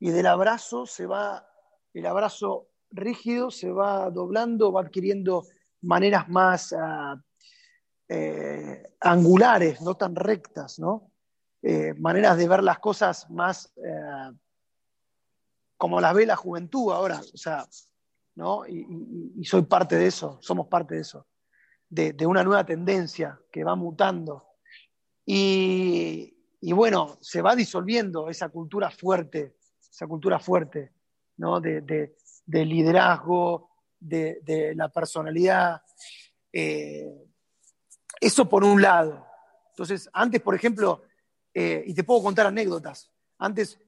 E: y del abrazo se va, el abrazo rígido se va doblando, va adquiriendo maneras más ah, eh, angulares, no tan rectas, ¿no? Eh, maneras de ver las cosas más eh, como las ve la juventud ahora, o sea, ¿no? Y, soy parte de eso, somos parte de eso, de, una nueva tendencia que va mutando. Y, bueno, se va disolviendo esa cultura fuerte, esa cultura fuerte, ¿no? De, liderazgo, de, la personalidad. Eso por un lado. Entonces, antes, por ejemplo, eh, y te puedo contar anécdotas, antes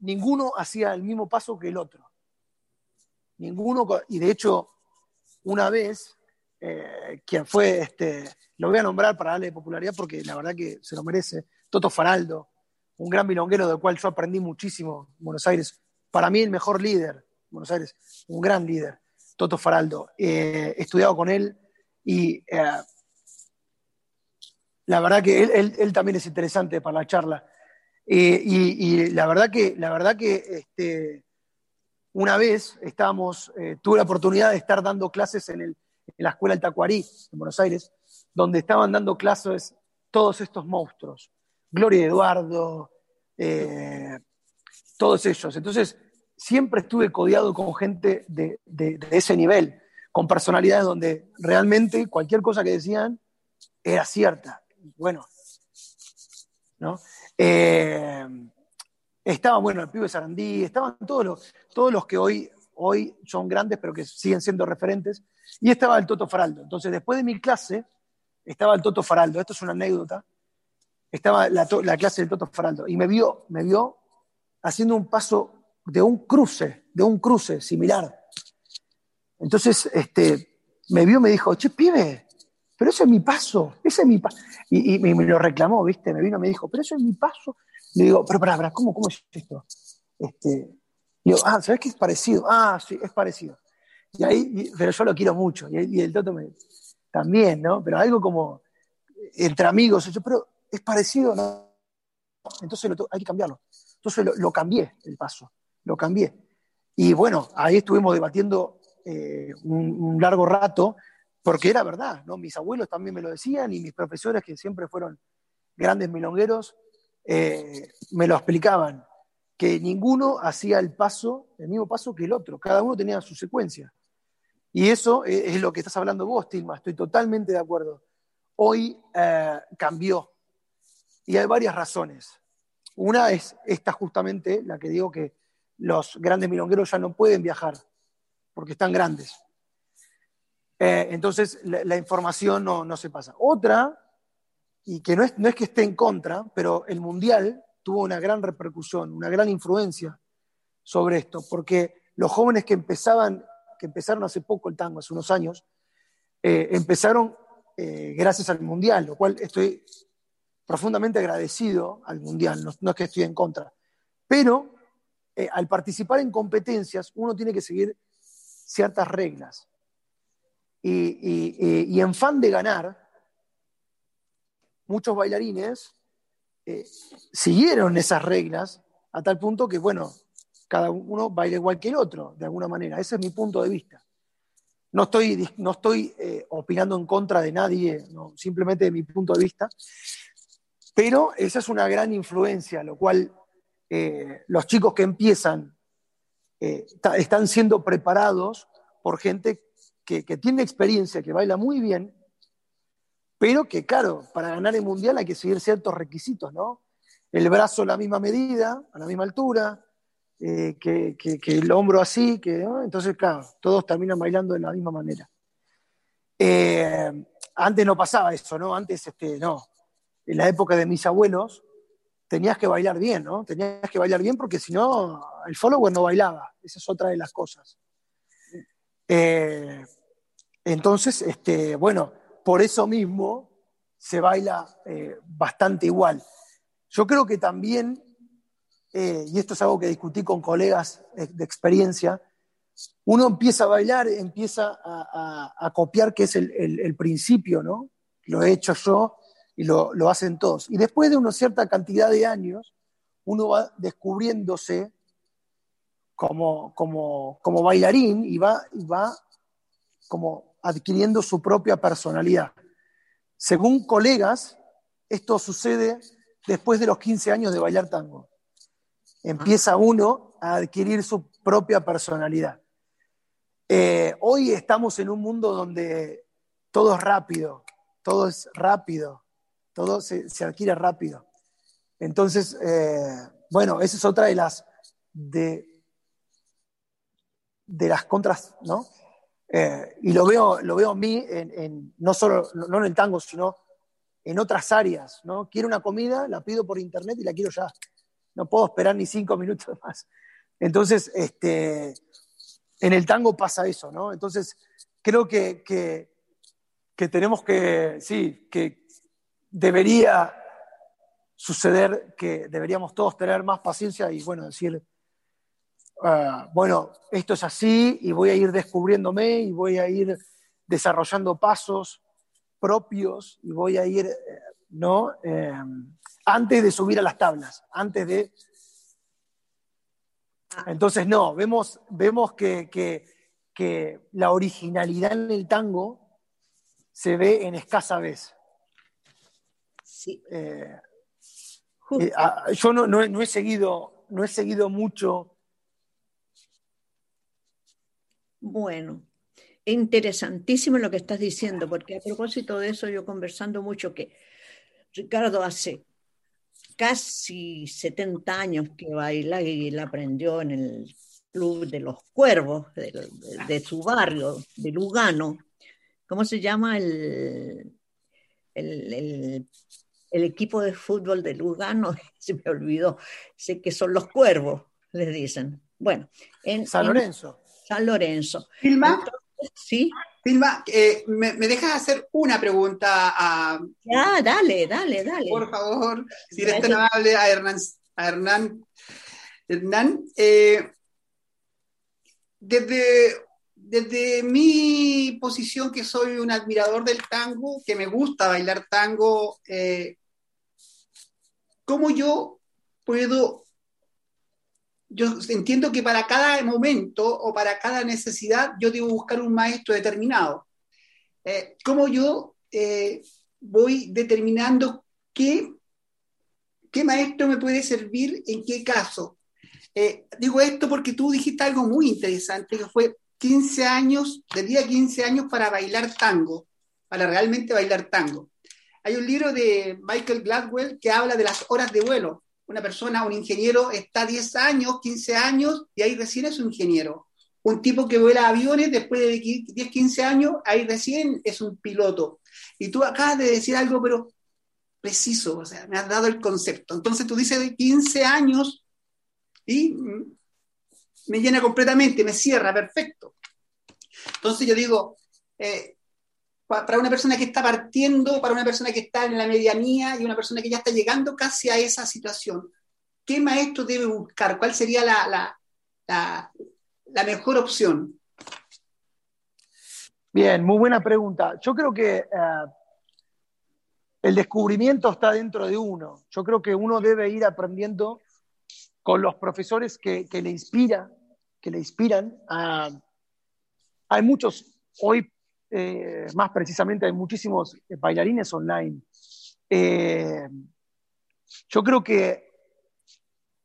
E: ninguno hacía el mismo paso que el otro. Ninguno, y de hecho, una vez, eh, quien fue, este, lo voy a nombrar para darle popularidad porque la verdad que se lo merece, Toto Faraldo, un gran milonguero del cual yo aprendí muchísimo en Buenos Aires. Para mí el mejor líder en Buenos Aires, un gran líder, Toto Faraldo. Eh, he estudiado con él y la verdad que él, también es interesante para la charla. Eh, y, la verdad que, la verdad que este, una vez estábamos, tuve la oportunidad de estar dando clases en, en la Escuela del Tacuarí, en Buenos Aires, donde estaban dando clases todos estos monstruos. Gloria Eduardo, eh, todos ellos. Entonces, siempre estuve codiado con gente de, ese nivel, con personalidades donde realmente cualquier cosa que decían era cierta. Bueno, ¿no? Eh, estaba, bueno, el pibe Sarandí, estaban todos los, todos los que hoy, hoy son grandes, pero que siguen siendo referentes, y estaba el Toto Faraldo. Entonces, después de mi clase, estaba el Toto Faraldo. Esto es una anécdota estaba la, clase del Toto Faraldo y me vio, me vio haciendo un paso de un cruce, de un cruce similar. Entonces, este, me vio y me dijo, che, pibe, pero ese es mi paso, ese es mi paso. Y, me lo reclamó, ¿viste? Me vino y me dijo, pero eso es mi paso. Le digo, pero, para, ¿cómo, ¿cómo es esto? Este, digo, ah, ¿sabes qué es parecido? Ah, sí, es parecido. Y ahí, pero yo lo quiero mucho. Y, el Toto me, también, ¿no? Pero algo como entre amigos. Yo, pero es parecido, ¿no? Entonces hay que cambiarlo. Entonces lo, cambié el paso, lo cambié. Y bueno, ahí estuvimos debatiendo eh, un, largo rato, porque era verdad, ¿no? Mis abuelos también me lo decían y mis profesores que siempre fueron grandes milongueros eh, me lo explicaban, que ninguno hacía el paso, el mismo paso que el otro, cada uno tenía su secuencia. Y eso es, es lo que estás hablando vos, Tilma, estoy totalmente de acuerdo. Hoy eh, cambió y hay varias razones. Una es esta justamente, la que digo que los grandes milongueros ya no pueden viajar porque están grandes. Eh, entonces la, información no, no, se pasa. Otra, y que no es, no es que esté en contra, pero el Mundial tuvo una gran repercusión, una gran influencia sobre esto, porque los jóvenes que empezaban, que empezaron hace poco el tango, hace unos años, eh, empezaron eh, gracias al Mundial, lo cual estoy profundamente agradecido al Mundial, no, es que estoy en contra, pero al participar en competencias uno tiene que seguir ciertas reglas. Y, en fan de ganar, muchos bailarines eh, siguieron esas reglas a tal punto que, bueno, cada uno baila igual que el otro, de alguna manera. Ese es mi punto de vista. No estoy, no estoy eh, opinando en contra de nadie, simplemente de mi punto de vista, pero esa es una gran influencia, lo cual eh, los chicos que empiezan están siendo preparados por gente que, tiene experiencia, que baila muy bien, pero que, claro, para ganar el mundial hay que seguir ciertos requisitos, ¿no? El brazo a la misma medida, a la misma altura, eh, que, el hombro así, que, ¿no? entonces, claro, todos terminan bailando de la misma manera. Eh, antes no pasaba eso, ¿no? Antes, este, no. En la época de mis abuelos, tenías que bailar bien, ¿no? Tenías que bailar bien porque si no, el follower no bailaba. Esa es otra de las cosas. Eh, entonces, este, bueno, por eso mismo se baila eh, bastante igual. Yo creo que también, eh, y esto es algo que discutí con colegas de experiencia, uno empieza a bailar, empieza a, copiar que es el, principio, ¿no? Lo he hecho yo y lo, lo, hacen todos. Y después de una cierta cantidad de años, uno va descubriéndose como, como, como bailarín y va, va como adquiriendo su propia personalidad. Según colegas, esto sucede después de los 15 años de bailar tango. Empieza uno a adquirir su propia personalidad. Eh, hoy estamos en un mundo donde todo es rápido, todo es rápido, todo se, se adquiere rápido. Entonces, eh, bueno, esa es otra de las, de, de las contras, ¿no? Eh, y lo veo, lo veo a mí, en, no solo no en el tango, sino en otras áreas. ¿no? Quiero una comida, la pido por internet y la quiero ya. No puedo esperar ni cinco minutos (laughs) más. Entonces, este, en el tango pasa eso, ¿no? Entonces, creo que, que, que tenemos que, sí, que debería suceder que deberíamos todos tener más paciencia y, bueno, decir, Uh, bueno, esto es así y voy a ir descubriéndome y voy a ir desarrollando pasos propios y voy a ir, ¿no? Eh, antes de subir a las tablas, antes de... Entonces, no, vemos, vemos que, que, que la originalidad en el tango se ve en escasa vez.
C: Sí.
E: Eh, eh, yo no, no, no, he seguido, no he seguido mucho
C: Bueno, interesantísimo lo que estás diciendo, porque a propósito de eso yo conversando mucho que Ricardo hace casi 70 años que baila y él aprendió en el club de los cuervos de, de, de su barrio, de Lugano. ¿Cómo se llama el, el, el, el, equipo de fútbol de Lugano? (laughs) Se me olvidó. Sé que son los cuervos, les dicen. Bueno,
E: en San Lorenzo.
C: En, San Lorenzo.
B: Filma.
C: Entonces, sí.
B: Filma, eh, me, me, dejas hacer una pregunta a.
C: Ya, dale, dale, dale.
B: Por favor, si eres tan amable, a Hernán. A Hernán. Hernán, eh, desde, desde mi posición, que soy un admirador del tango, que me gusta bailar tango, eh, ¿cómo yo puedo yo entiendo que para cada momento o para cada necesidad yo debo buscar un maestro determinado. Eh, ¿Cómo yo eh, voy determinando qué ¿qué maestro me puede servir en qué caso? Eh, digo esto porque tú dijiste algo muy interesante, que fue 15 años, de día 15 años para bailar tango, para realmente bailar tango. Hay un libro de Michael Gladwell que habla de las horas de vuelo. Una persona, un ingeniero, está 10 años, 15 años y ahí recién es un ingeniero. Un tipo que vuela aviones después de 10, 15 años, ahí recién es un piloto. Y tú acabas de decir algo, pero preciso, o sea, me has dado el concepto. Entonces tú dices de 15 años y me llena completamente, me cierra, perfecto. Entonces yo digo, eh, para una persona que está partiendo, para una persona que está en la medianía y una persona que ya está llegando casi a esa situación, ¿qué maestro debe buscar? ¿Cuál sería la, la, mejor opción?
E: Bien, muy buena pregunta. Yo creo que eh, el descubrimiento está dentro de uno. Yo creo que uno debe ir aprendiendo con los profesores que, le inspira, que le inspiran. hay muchos, hoy eh, más precisamente hay muchísimos bailarines online. Eh, yo creo que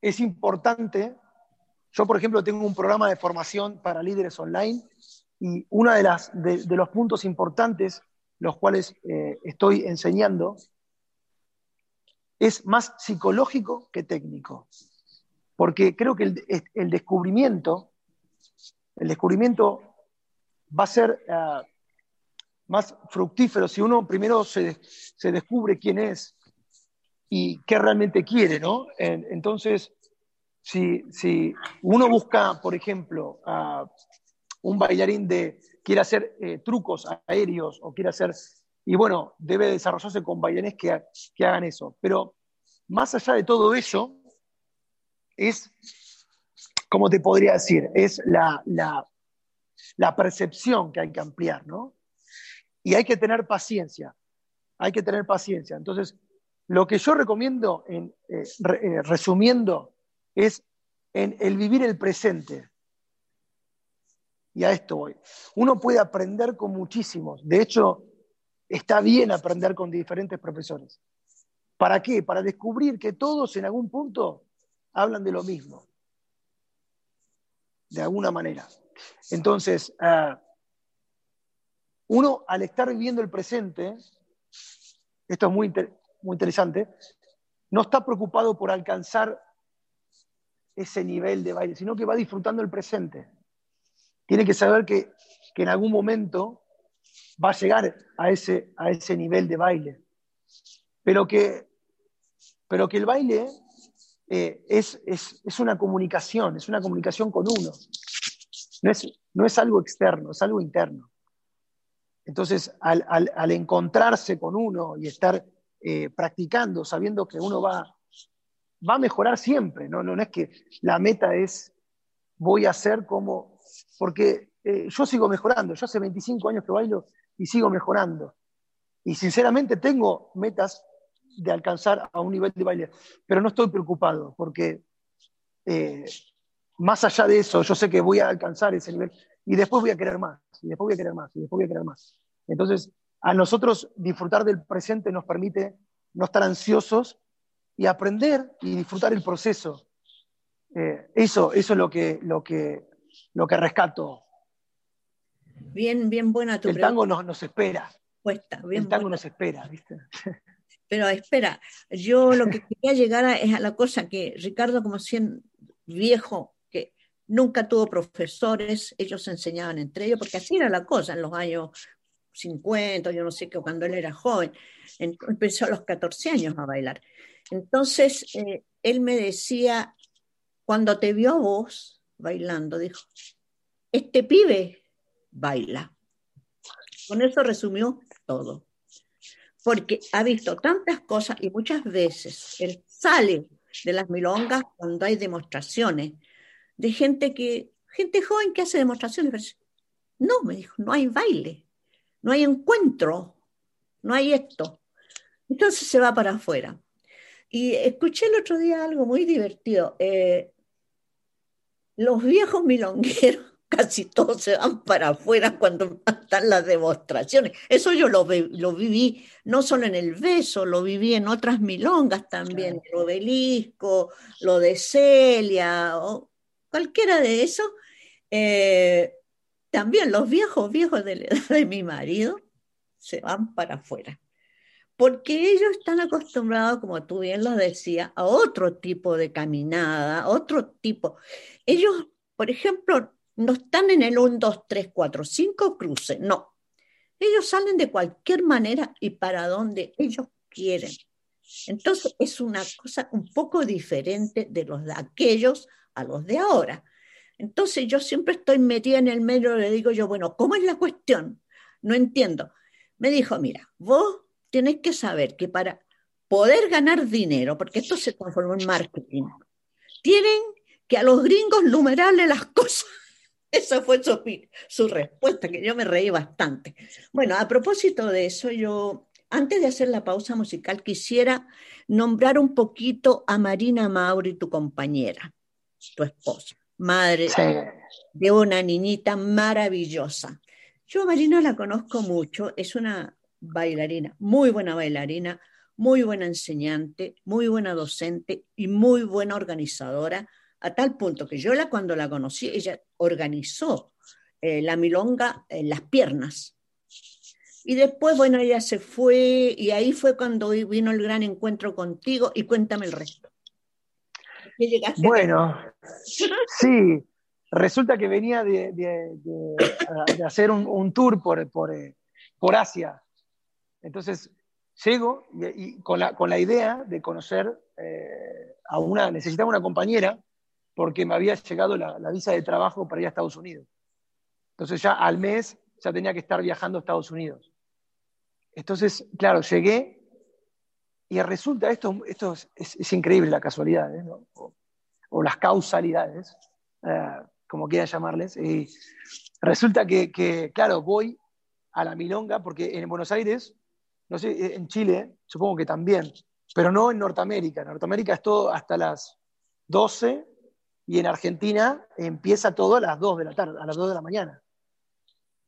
E: es importante, yo por ejemplo tengo un programa de formación para líderes online y uno de, las, de, los puntos importantes, los cuales eh, estoy enseñando, es más psicológico que técnico porque creo que el, descubrimiento, el descubrimiento va a ser ah, más fructífero si uno primero se, descubre quién es y qué realmente quiere, ¿no? entonces, si, uno busca, por ejemplo, a un bailarín de quiere hacer eh, trucos aéreos o quiere hacer, y bueno, debe desarrollarse con bailarines que, que hagan eso. Pero más allá de todo eso, es, como te podría decir? Es la, percepción que hay que ampliar, ¿no? Y hay que tener paciencia, hay que tener paciencia. Entonces, lo que yo recomiendo, en, eh, eh, resumiendo, es en el vivir el presente. Y a esto voy. Uno puede aprender con muchísimos. De hecho, está bien aprender con diferentes profesores. ¿Para qué? Para descubrir que todos en algún punto hablan de lo mismo, de alguna manera. Entonces, ah, uno al estar viviendo el presente, esto es muy, muy interesante, no está preocupado por alcanzar ese nivel de baile, sino que va disfrutando el presente. Tiene que saber que, que en algún momento va a llegar a ese, a ese nivel de baile. Pero que, pero que el baile eh, es, una comunicación, es una comunicación con uno. No es, no es algo externo, es algo interno. Entonces, al, encontrarse con uno y estar eh, practicando, sabiendo que uno va, va a mejorar siempre, ¿no? No, es que la meta es voy a ser como, porque eh, yo sigo mejorando, yo hace 25 años que bailo y sigo mejorando. Y sinceramente tengo metas de alcanzar a un nivel de baile. Pero no estoy preocupado porque eh, más allá de eso, yo sé que voy a alcanzar ese nivel y después voy a querer más, y después voy a querer más, y después voy a querer más. Entonces, a nosotros disfrutar del presente nos permite no estar ansiosos y aprender y disfrutar el proceso. Eh, eso, eso es lo que, lo que, lo que rescato.
C: Bien, bien buena tu
E: El tango nos, nos espera.
C: Puesta,
E: el tango nos espera, ¿viste? (laughs)
C: Pero espera, yo lo que quería llegar a, es a la cosa que Ricardo, como siendo viejo, nunca tuvo profesores, ellos enseñaban entre ellos, porque así era la cosa en los años 50, yo no sé qué, cuando él era joven, empezó a los 14 años a bailar. Entonces, eh, él me decía, cuando te vio a vos bailando, dijo, este pibe baila. Con eso resumió todo porque ha visto tantas cosas y muchas veces él sale de las milongas cuando hay demostraciones de gente que, gente joven que hace demostraciones. No, me dijo, no hay baile, no hay encuentro, no hay esto. Entonces se va para afuera. Y escuché el otro día algo muy divertido. Eh, los viejos milongueros (laughs) casi todos se van para afuera cuando están las demostraciones. Eso yo lo, lo viví no solo en el beso, lo viví en otras milongas también, el obelisco, lo de Celia, o cualquiera de esos. Eh, también los viejos, viejos de la edad de mi marido se van para afuera. Porque ellos están acostumbrados, como tú bien lo decías, a otro tipo de caminada, otro tipo. Ellos, por ejemplo, no están en el 1, 2, 3, 4, 5 cruces, no. Ellos salen de cualquier manera y para donde ellos quieren. Entonces es una cosa un poco diferente de los de aquellos a los de ahora. Entonces yo siempre estoy metida en el medio le digo yo, bueno, ¿cómo es la cuestión? No entiendo. Me dijo, mira, vos tenés que saber que para poder ganar dinero, porque esto se transformó en marketing, tienen que a los gringos numerarle las (laughs) cosas. Esa fue su, su respuesta, que yo me reí bastante. Bueno, a propósito de eso, yo, antes de hacer la pausa musical, quisiera nombrar un poquito a Marina Mauri, tu compañera, tu esposa, madre
E: Sí.
C: de una niñita maravillosa. Yo a Marina la conozco mucho, es una bailarina, muy buena bailarina, muy buena enseñante, muy buena docente y muy buena organizadora, a tal punto que yo la, cuando la conocí, ella organizó eh, la milonga en las piernas. Y después, bueno, ella se fue y ahí fue cuando vino el gran encuentro contigo y cuéntame el resto. ¿Qué llegaste a-
E: Bueno, (laughs) sí, resulta que venía de, de- de- de hacer un, un tour por, por, eh, por Asia. Entonces, llego y, y con, la, con la idea de conocer eh, a una, necesitaba una compañera porque me había llegado la, la visa de trabajo para ir a Estados Unidos. Entonces ya al mes ya tenía que estar viajando a Estados Unidos. Entonces, claro, llegué y resulta, esto, esto es, increíble la casualidad, ¿eh? o, las causalidades, eh, como quieran llamarles. Y resulta que, que, claro, voy a la Milonga, porque en Buenos Aires, no sé, en Chile, supongo que también, pero no en Norteamérica. En Norteamérica es todo hasta las 12 y en Argentina empieza todo a las 2 de la tarde, a las 2 de la mañana,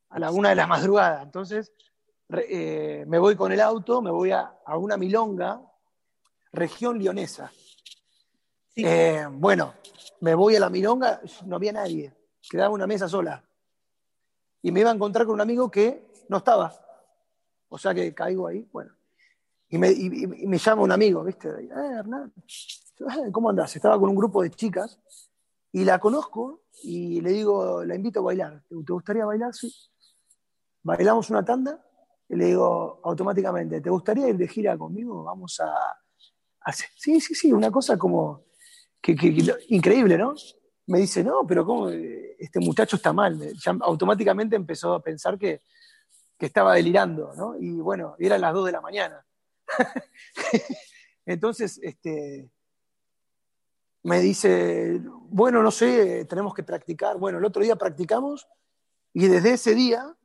E: a la 1 de la madrugada. Entonces, eh, me voy con el auto, me voy a, a una milonga, región leonesa.
C: Sí.
E: Eh, bueno, me voy a la milonga, no había nadie, quedaba una mesa sola. Y me iba a encontrar con un amigo que no estaba. O sea que caigo ahí, bueno. Y me, y- y- y me llama un amigo, ¿viste? Eh, Hernán, "Eh, ¿cómo andás? Estaba con un grupo de chicas y la conozco y le digo, la invito a bailar. ¿Te te gustaría bailar? Sí. Bailamos una tanda y le digo automáticamente, ¿te gustaría ir de gira conmigo? Vamos a... a hacer-". Sí, sí, sí, una cosa como que, increíble, ¿no? Me dice, no, pero ¿cómo? Este muchacho está mal. Automáticamente empezó a pensar que, que estaba delirando, ¿no? Y bueno, eran las 2 de la mañana. (laughs) Entonces, este, me dice, bueno, no sé, tenemos que practicar. Bueno, el otro día practicamos y desde ese día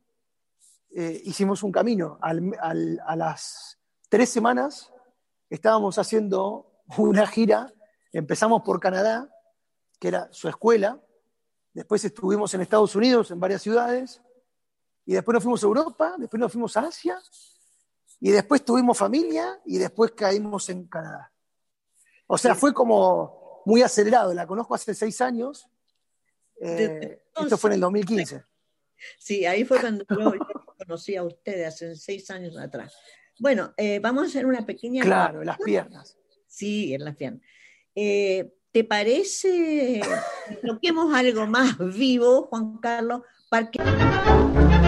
E: eh, hicimos un camino. Al- al- a las tres semanas estábamos haciendo una gira, empezamos por Canadá, que era su escuela, después estuvimos en Estados Unidos, en varias ciudades, y después nos fuimos a Europa, después nos fuimos a Asia, y después tuvimos familia, y después caímos en Canadá. O sea, fue como muy acelerado, la conozco hace seis años, eh, esto fue en el 2015.
C: Sí, ahí fue cuando yo conocí a ustedes hace seis años atrás. Bueno, eh, vamos a hacer una pequeña.
E: Claro, en las piernas.
C: Sí, en las piernas. Eh, ¿Te parece que toquemos algo más vivo, Juan Carlos? Para que...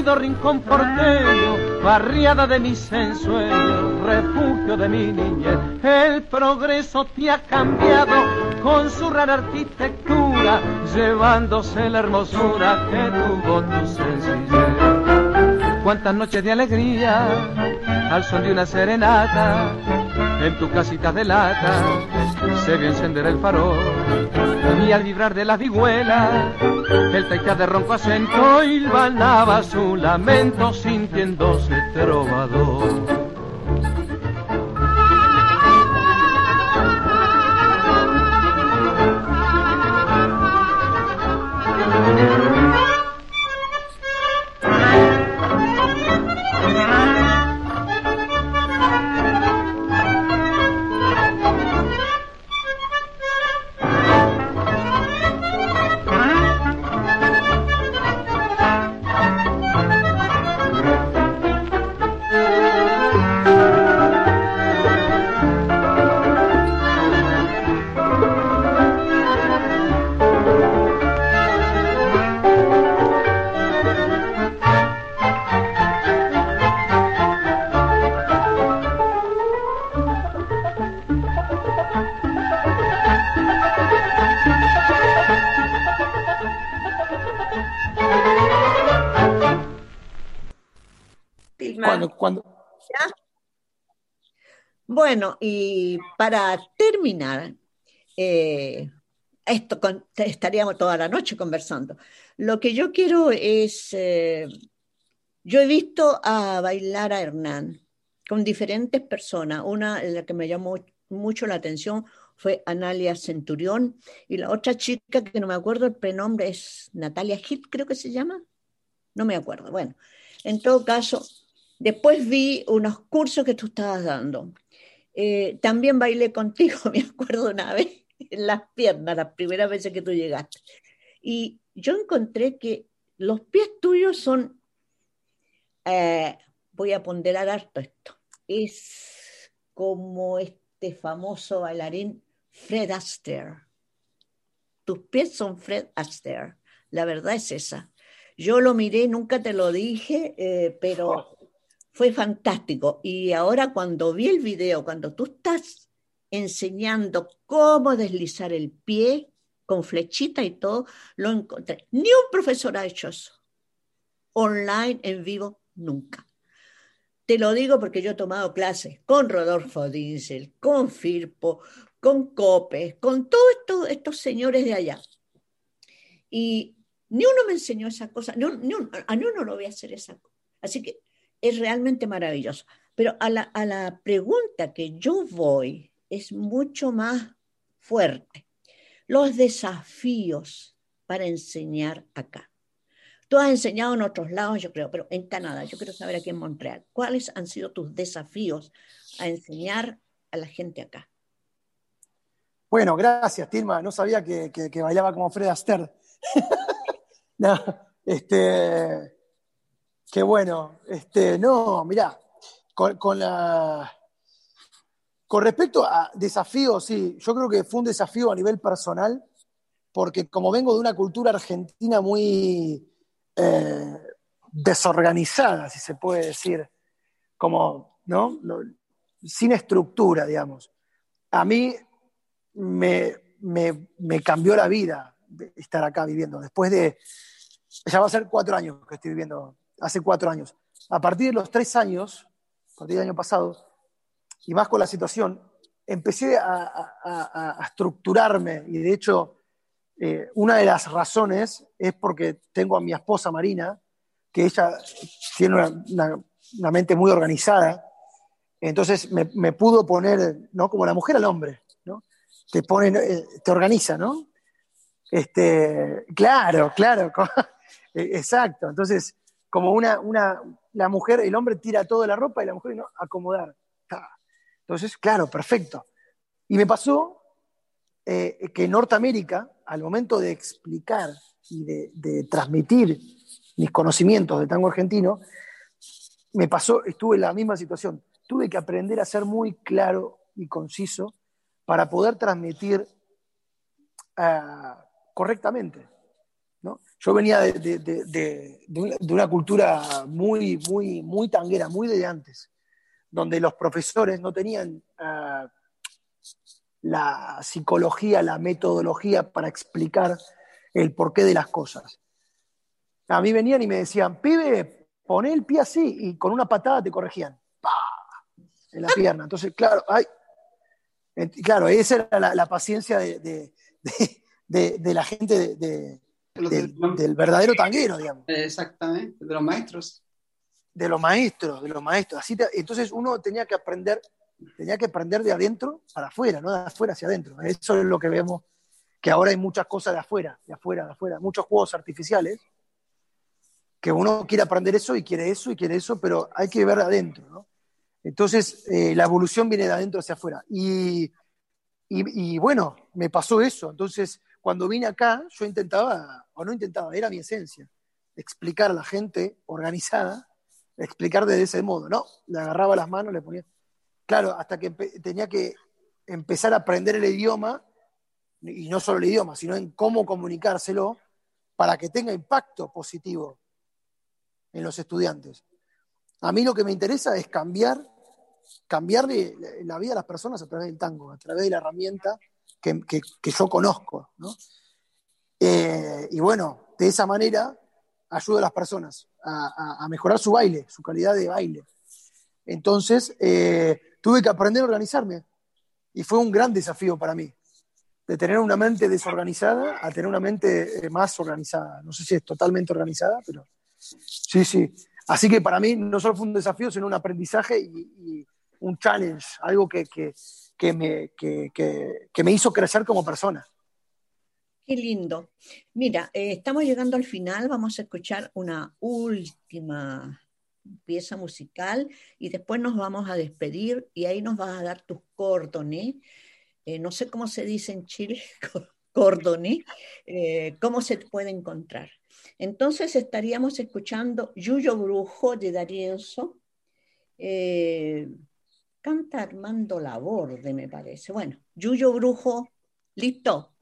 I: querido rincón porteño, barriada de mis ensueños, refugio de mi niñez. El progreso te ha cambiado con su rara arquitectura, llevándose la hermosura que tuvo tu sencillez. Cuántas noches de alegría al son de una serenata en tu casita de lata se vio encender el farol y al vibrar de la vihuela el taita de ronco acento hilvanaba su lamento sintiéndose trovador.
C: Bueno, y para terminar, eh, esto estaríamos toda la noche conversando. Lo que yo quiero es, eh, yo he visto a bailar a Hernán con diferentes personas. Una la que me llamó mucho la atención fue Analia Centurión y la otra chica que no me acuerdo el prenombre es Natalia Gil, creo que se llama. No me acuerdo. Bueno, en todo caso, después vi unos cursos que tú estabas dando eh, también bailé contigo, (laughs) me acuerdo una vez, en las piernas, las primeras veces que tú llegaste. Y yo encontré que los pies tuyos son, eh, voy a ponderar harto esto, es como este famoso bailarín Fred Astaire. Tus pies son Fred Astaire, la verdad es esa. Yo lo miré, nunca te lo dije, eh, pero fue fantástico. Y ahora cuando vi el video, cuando tú estás enseñando cómo deslizar el pie con flechita y todo, lo encontré. Ni un profesor ha hecho eso. Online, en vivo, nunca. Te lo digo porque yo he tomado clases con Rodolfo Dinsel, con Firpo, con Copes, con todos estos, señores de allá. Y ni uno me enseñó esa cosa, ni, ni a ni uno lo voy a hacer esa cosa. Así que es realmente maravilloso. Pero a la, a la pregunta que yo voy es mucho más fuerte. Los desafíos para enseñar acá. Tú has enseñado en otros lados, yo creo, pero en Canadá, yo quiero saber aquí en Montreal, ¿cuáles han sido tus desafíos a enseñar a la gente acá?
E: Bueno, gracias, Tilma. No sabía que, que, bailaba como Fred Astaire. (laughs) este, Qué bueno. Este, no, mirá, con, la. Con respecto a desafíos, sí, yo creo que fue un desafío a nivel personal, porque como vengo de una cultura argentina muy eh, desorganizada, si se puede decir, como, ¿no? Sin estructura, digamos. A mí me, me cambió la vida estar acá viviendo. Después de, ya va a ser cuatro años que estoy viviendo hace cuatro años. A partir de los tres años, a partir del año pasado, y más con la situación, empecé a, estructurarme y de hecho eh, una de las razones es porque tengo a mi esposa Marina, que ella tiene una, mente muy organizada, entonces me, pudo poner, ¿no? Como la mujer al hombre, ¿no? Te pone, eh, te organiza, ¿no? Este, claro, claro, (laughs) exacto. Entonces, como una, una, la mujer, el hombre tira toda la ropa y la mujer no, acomodar. Entonces, claro, perfecto. Y me pasó eh, que en Norteamérica, al momento de explicar y de, transmitir mis conocimientos de tango argentino, me pasó, estuve en la misma situación. Tuve que aprender a ser muy claro y conciso para poder transmitir ah, correctamente. ¿No? Yo venía de, de- de- una, de una cultura muy, muy, muy tanguera, muy de antes, donde los profesores no tenían ah, la psicología, la metodología para explicar el porqué de las cosas. A mí venían y me decían, pibe, poné el pie así, y con una patada te corregían. ¡Pah! En la (laughs) pierna. Entonces, claro, ay, ent- claro, esa era la, la paciencia de, de- de- de- la gente del,
B: de-
E: del verdadero tanguero, digamos,
B: Exactamente, de los maestros.
E: de los maestros, de los maestros. Así te- entonces uno tenía que aprender, tenía que aprender de adentro para afuera, no de afuera hacia adentro. Eso es lo que vemos, que ahora hay muchas cosas de afuera, de afuera, de afuera, muchos juegos artificiales, que uno quiere aprender eso y quiere eso y quiere eso, pero hay que ver de adentro, ¿no? Entonces, eh, la evolución viene de adentro hacia afuera. Y, y- y bueno, me pasó eso. Entonces, cuando vine acá, yo intentaba, o no intentaba, era mi esencia, explicar a la gente organizada, explicar de ese modo, ¿no? Le agarraba las manos, le ponía. Claro, hasta que tenía que empezar a aprender el idioma, y no solo el idioma, sino en cómo comunicárselo para que tenga impacto positivo en los estudiantes. A mí lo que me interesa es cambiar, cambiarle la vida a las personas a través del tango, a través de la herramienta que, yo conozco. ¿no? Eh, y bueno, de esa manera ayudo a las personas a, mejorar su baile, su calidad de baile. Entonces, eh, tuve que aprender a organizarme y fue un gran desafío para mí, de tener una mente desorganizada a tener una mente eh, más organizada. No sé si es totalmente organizada, pero sí, sí. Así que para mí no solo fue un desafío, sino un aprendizaje y, un challenge, algo que- que me, que- que- me hizo crecer como persona.
C: Qué lindo. Mira, eh, estamos llegando al final, vamos a escuchar una última pieza musical y después nos vamos a despedir y ahí nos vas a dar tus córdones. Eh, no sé cómo se dice en Chile, (laughs) córdones, eh, cómo se puede encontrar. Entonces estaríamos escuchando Yuyo Brujo de D'Arienzo. Eh, canta Armando Laborde, me parece. Bueno, Yuyo Brujo, listo.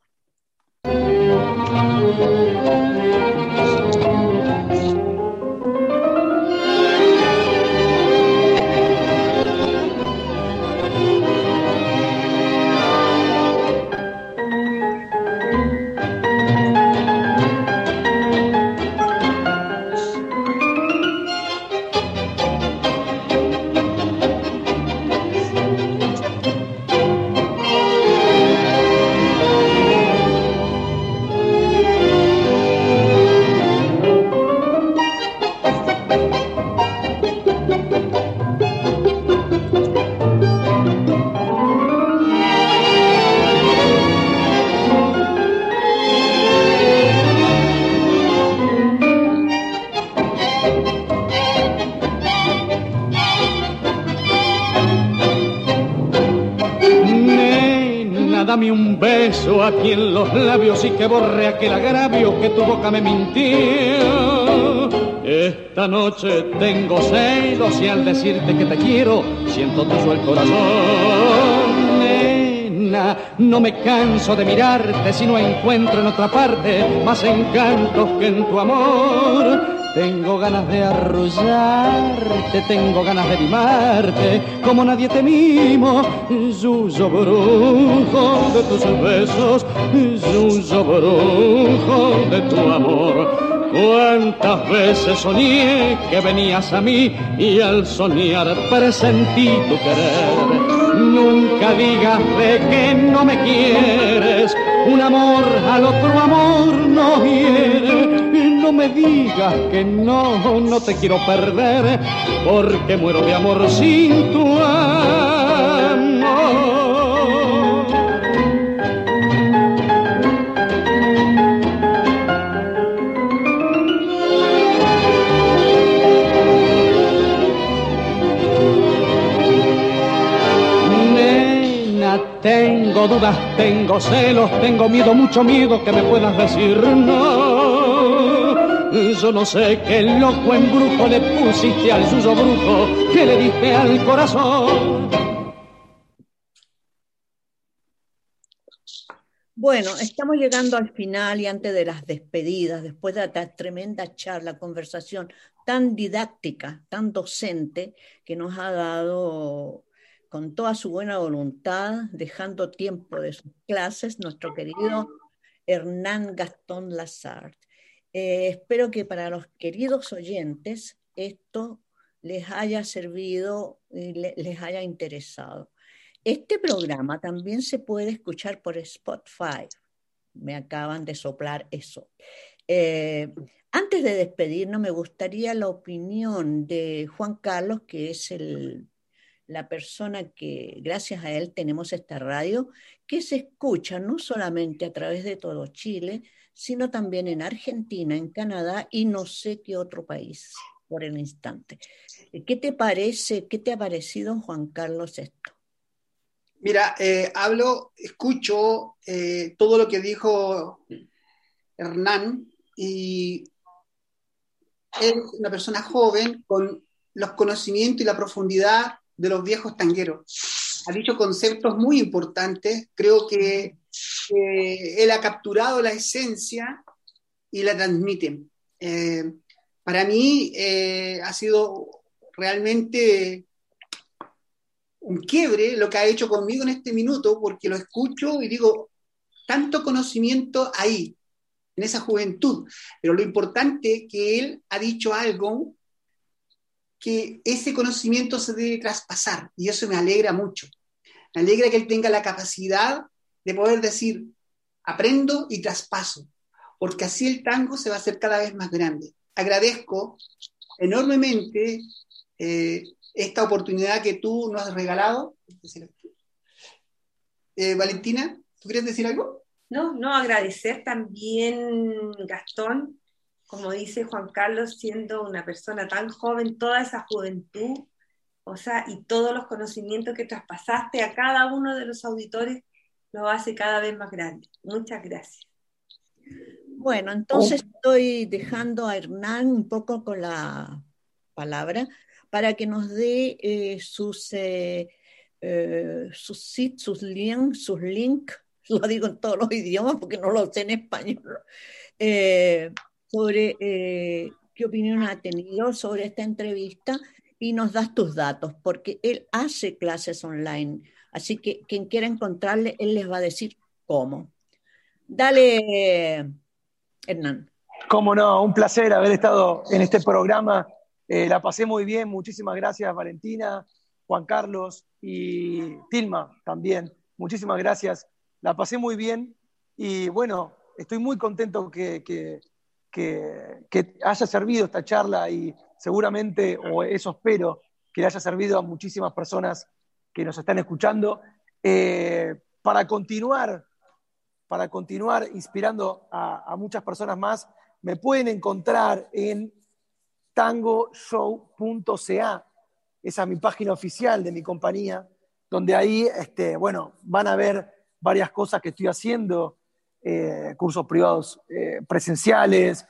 F: Los labios y que borre aquel agravio que tu boca me mintió. Esta noche tengo celos y al decirte que te quiero, siento tuyo el corazón. Nena, no me canso de mirarte si no encuentro en otra parte más encantos que en tu amor. Tengo ganas de arrullarte, tengo ganas de mimarte, como nadie te mimo. Yuyo brujo de tus besos, yuyo brujo de tu amor. Cuántas veces soñé que venías a mí y al soñar presentí tu querer. Nunca digas de que no me quieres, un amor al otro amor no hiere. No me digas que no, no te quiero perder, porque muero de amor sin tu amor. Tengo dudas, tengo celos, tengo miedo, mucho miedo que me puedas decir no. Yo no sé qué loco embrujo le pusiste al suyo brujo que le diste al corazón.
C: Bueno, estamos llegando al final y antes de las despedidas, después de esta tremenda charla, conversación tan didáctica, tan docente, que nos ha dado con toda su buena voluntad, dejando tiempo de sus clases, nuestro querido Hernán Gastón Lazard. Eh, espero que para los queridos oyentes esto les haya servido y les haya interesado. Este programa también se puede escuchar por Spotify. Me acaban de soplar eso. Eh, antes de despedirnos, me gustaría la opinión de Juan Carlos, que es el, la persona que, gracias a él, tenemos esta radio, que se escucha no solamente a través de todo Chile, sino también en Argentina, en Canadá y no sé qué otro país por el instante. ¿Qué te parece, qué te ha parecido, Juan Carlos, esto?
B: Mira, eh, hablo, escucho eh, todo lo que dijo Hernán y es una persona joven con los conocimientos y la profundidad de los viejos tangueros. Ha dicho conceptos muy importantes. Creo que él ha capturado la esencia y la transmite. Eh, para mí eh, ha sido realmente un quiebre lo que ha hecho conmigo en este minuto, porque lo escucho y digo, tanto conocimiento ahí, en esa juventud, pero lo importante que él ha dicho algo que ese conocimiento se debe traspasar y eso me alegra mucho. Me alegra que él tenga la capacidad de poder decir, aprendo y traspaso, porque así el tango se va a hacer cada vez más grande. Agradezco enormemente eh, esta oportunidad que tú nos has regalado. Eh, Valentina, ¿tú quieres decir algo?
D: No, no, agradecer también, Gastón, como dice Juan Carlos, siendo una persona tan joven, toda esa juventud, o sea, y todos los conocimientos que traspasaste a cada uno de los auditores lo hace cada vez más grande. Muchas gracias.
C: Bueno, entonces estoy dejando a Hernán un poco con la palabra para que nos dé eh, sus, eh, eh, sus, sus links, sus links, (laughs) lo digo en todos los idiomas porque no lo sé en español, sobre qué opinión ha tenido sobre esta entrevista y nos das tus datos, porque él hace clases online Así que quien quiera encontrarle, él les va a decir cómo. Dale, Hernán.
E: Cómo no, un placer haber estado en este programa. Eh, la pasé muy bien. Muchísimas gracias, Valentina, Juan Carlos y Tilma también. Muchísimas gracias. La pasé muy bien y bueno, estoy muy contento que, que, que haya servido esta charla y seguramente, o eso espero, que le haya servido a muchísimas personas que nos están escuchando, eh, para continuar, para continuar inspirando a, muchas personas más, me pueden encontrar en tangoshow.ca, esa es mi página oficial de mi compañía, donde ahí, este, bueno, van a ver varias cosas que estoy haciendo, eh, cursos privados eh, presenciales,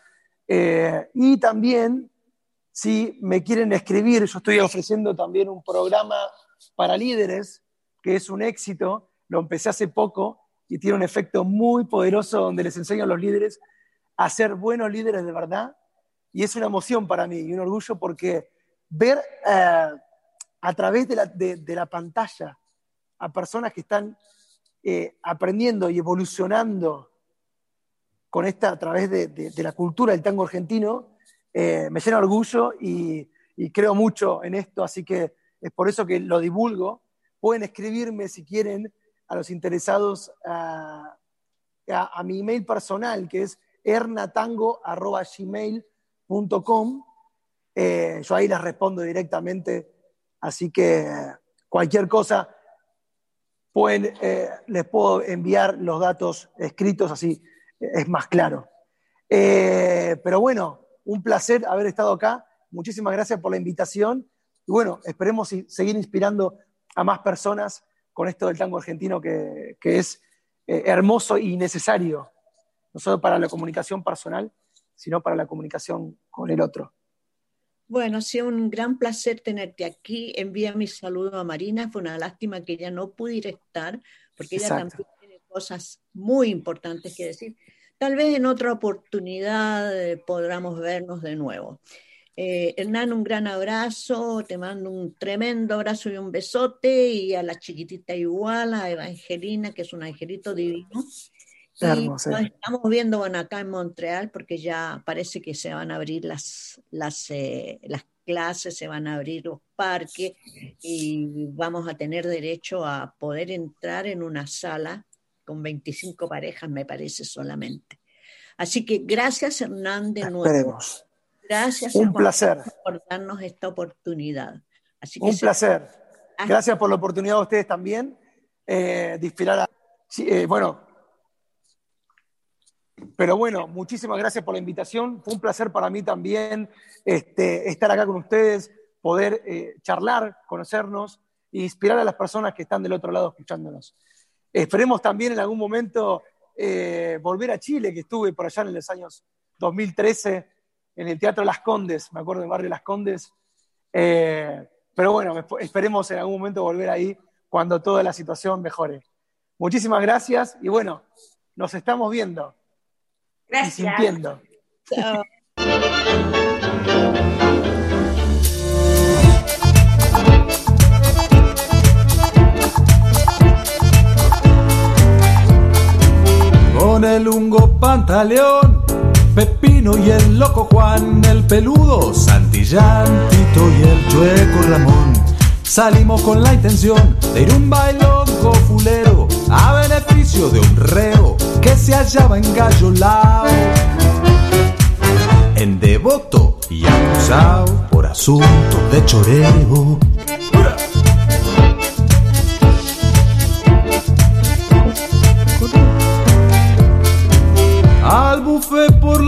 E: y también, si me quieren escribir, yo estoy ofreciendo también un programa para líderes, que es un éxito, lo empecé hace poco y tiene un efecto muy poderoso donde les enseño a los líderes a ser buenos líderes de verdad. Y es una emoción para mí y un orgullo porque ver eh, a través de la, pantalla a personas que están eh, aprendiendo y evolucionando con esta a través de, la cultura del tango argentino, eh, me llena de orgullo y, y, creo mucho en esto, así que es por eso que lo divulgo. Pueden escribirme si quieren a los interesados a, mi email personal, que es ernatango.gmail.com. Eh, yo ahí les respondo directamente, así que cualquier cosa pueden, eh, les puedo enviar los datos escritos, así es más claro. Eh, pero bueno, un placer haber estado acá. Muchísimas gracias por la invitación y bueno, esperemos seguir inspirando a más personas con esto del tango argentino que, es eh, hermoso y necesario, no solo para la comunicación personal, sino para la comunicación con el otro.
C: Bueno, ha sido un gran placer tenerte aquí. Envía mi saludo a Marina. Fue una lástima que ella no pudiera estar, porque ella también tiene cosas muy importantes que decir. Tal vez en otra oportunidad eh, podamos vernos de nuevo. Eh, Hernán, un gran abrazo, te mando un tremendo abrazo y un besote, y a la chiquitita igual, a Evangelina, que es un angelito divino. Y
E: Hermoso.
C: nos estamos viendo bueno, acá en Montreal porque ya parece que se van a abrir las, las, eh, las clases, se van a abrir los parques y vamos a tener derecho a poder entrar en una sala con 25 parejas, me parece solamente. Así que gracias Hernán de nuevo.
E: Esperemos.
C: Gracias a
E: Un
C: Juan
E: placer.
C: por darnos esta oportunidad. Así que
E: Un placer.
C: Ah.
E: Gracias por la oportunidad a ustedes también eh, de inspirar a... Sí, eh, bueno, pero bueno, muchísimas gracias por la invitación. Fue un placer para mí también este, estar acá con ustedes, poder eh, charlar, conocernos e inspirar a las personas que están del otro lado escuchándonos. Esperemos también en algún momento eh, volver a Chile, que estuve por allá en los años 2013 en el Teatro Las Condes, me acuerdo del barrio Las Condes. Eh, pero bueno, esp- esperemos en algún momento volver ahí cuando toda la situación mejore. Muchísimas gracias y bueno, nos estamos viendo y
D: Gracias.
E: sintiendo.
C: Chao.
A: Con el hungo pantaleón, Pepino y el loco Juan, el peludo Santillán, Tito y el chueco Ramón. Salimos con la intención de ir un bailongo fulero a beneficio de un reo que se hallaba engallolado. En devoto y acusado por asuntos de choreo. Al buffet por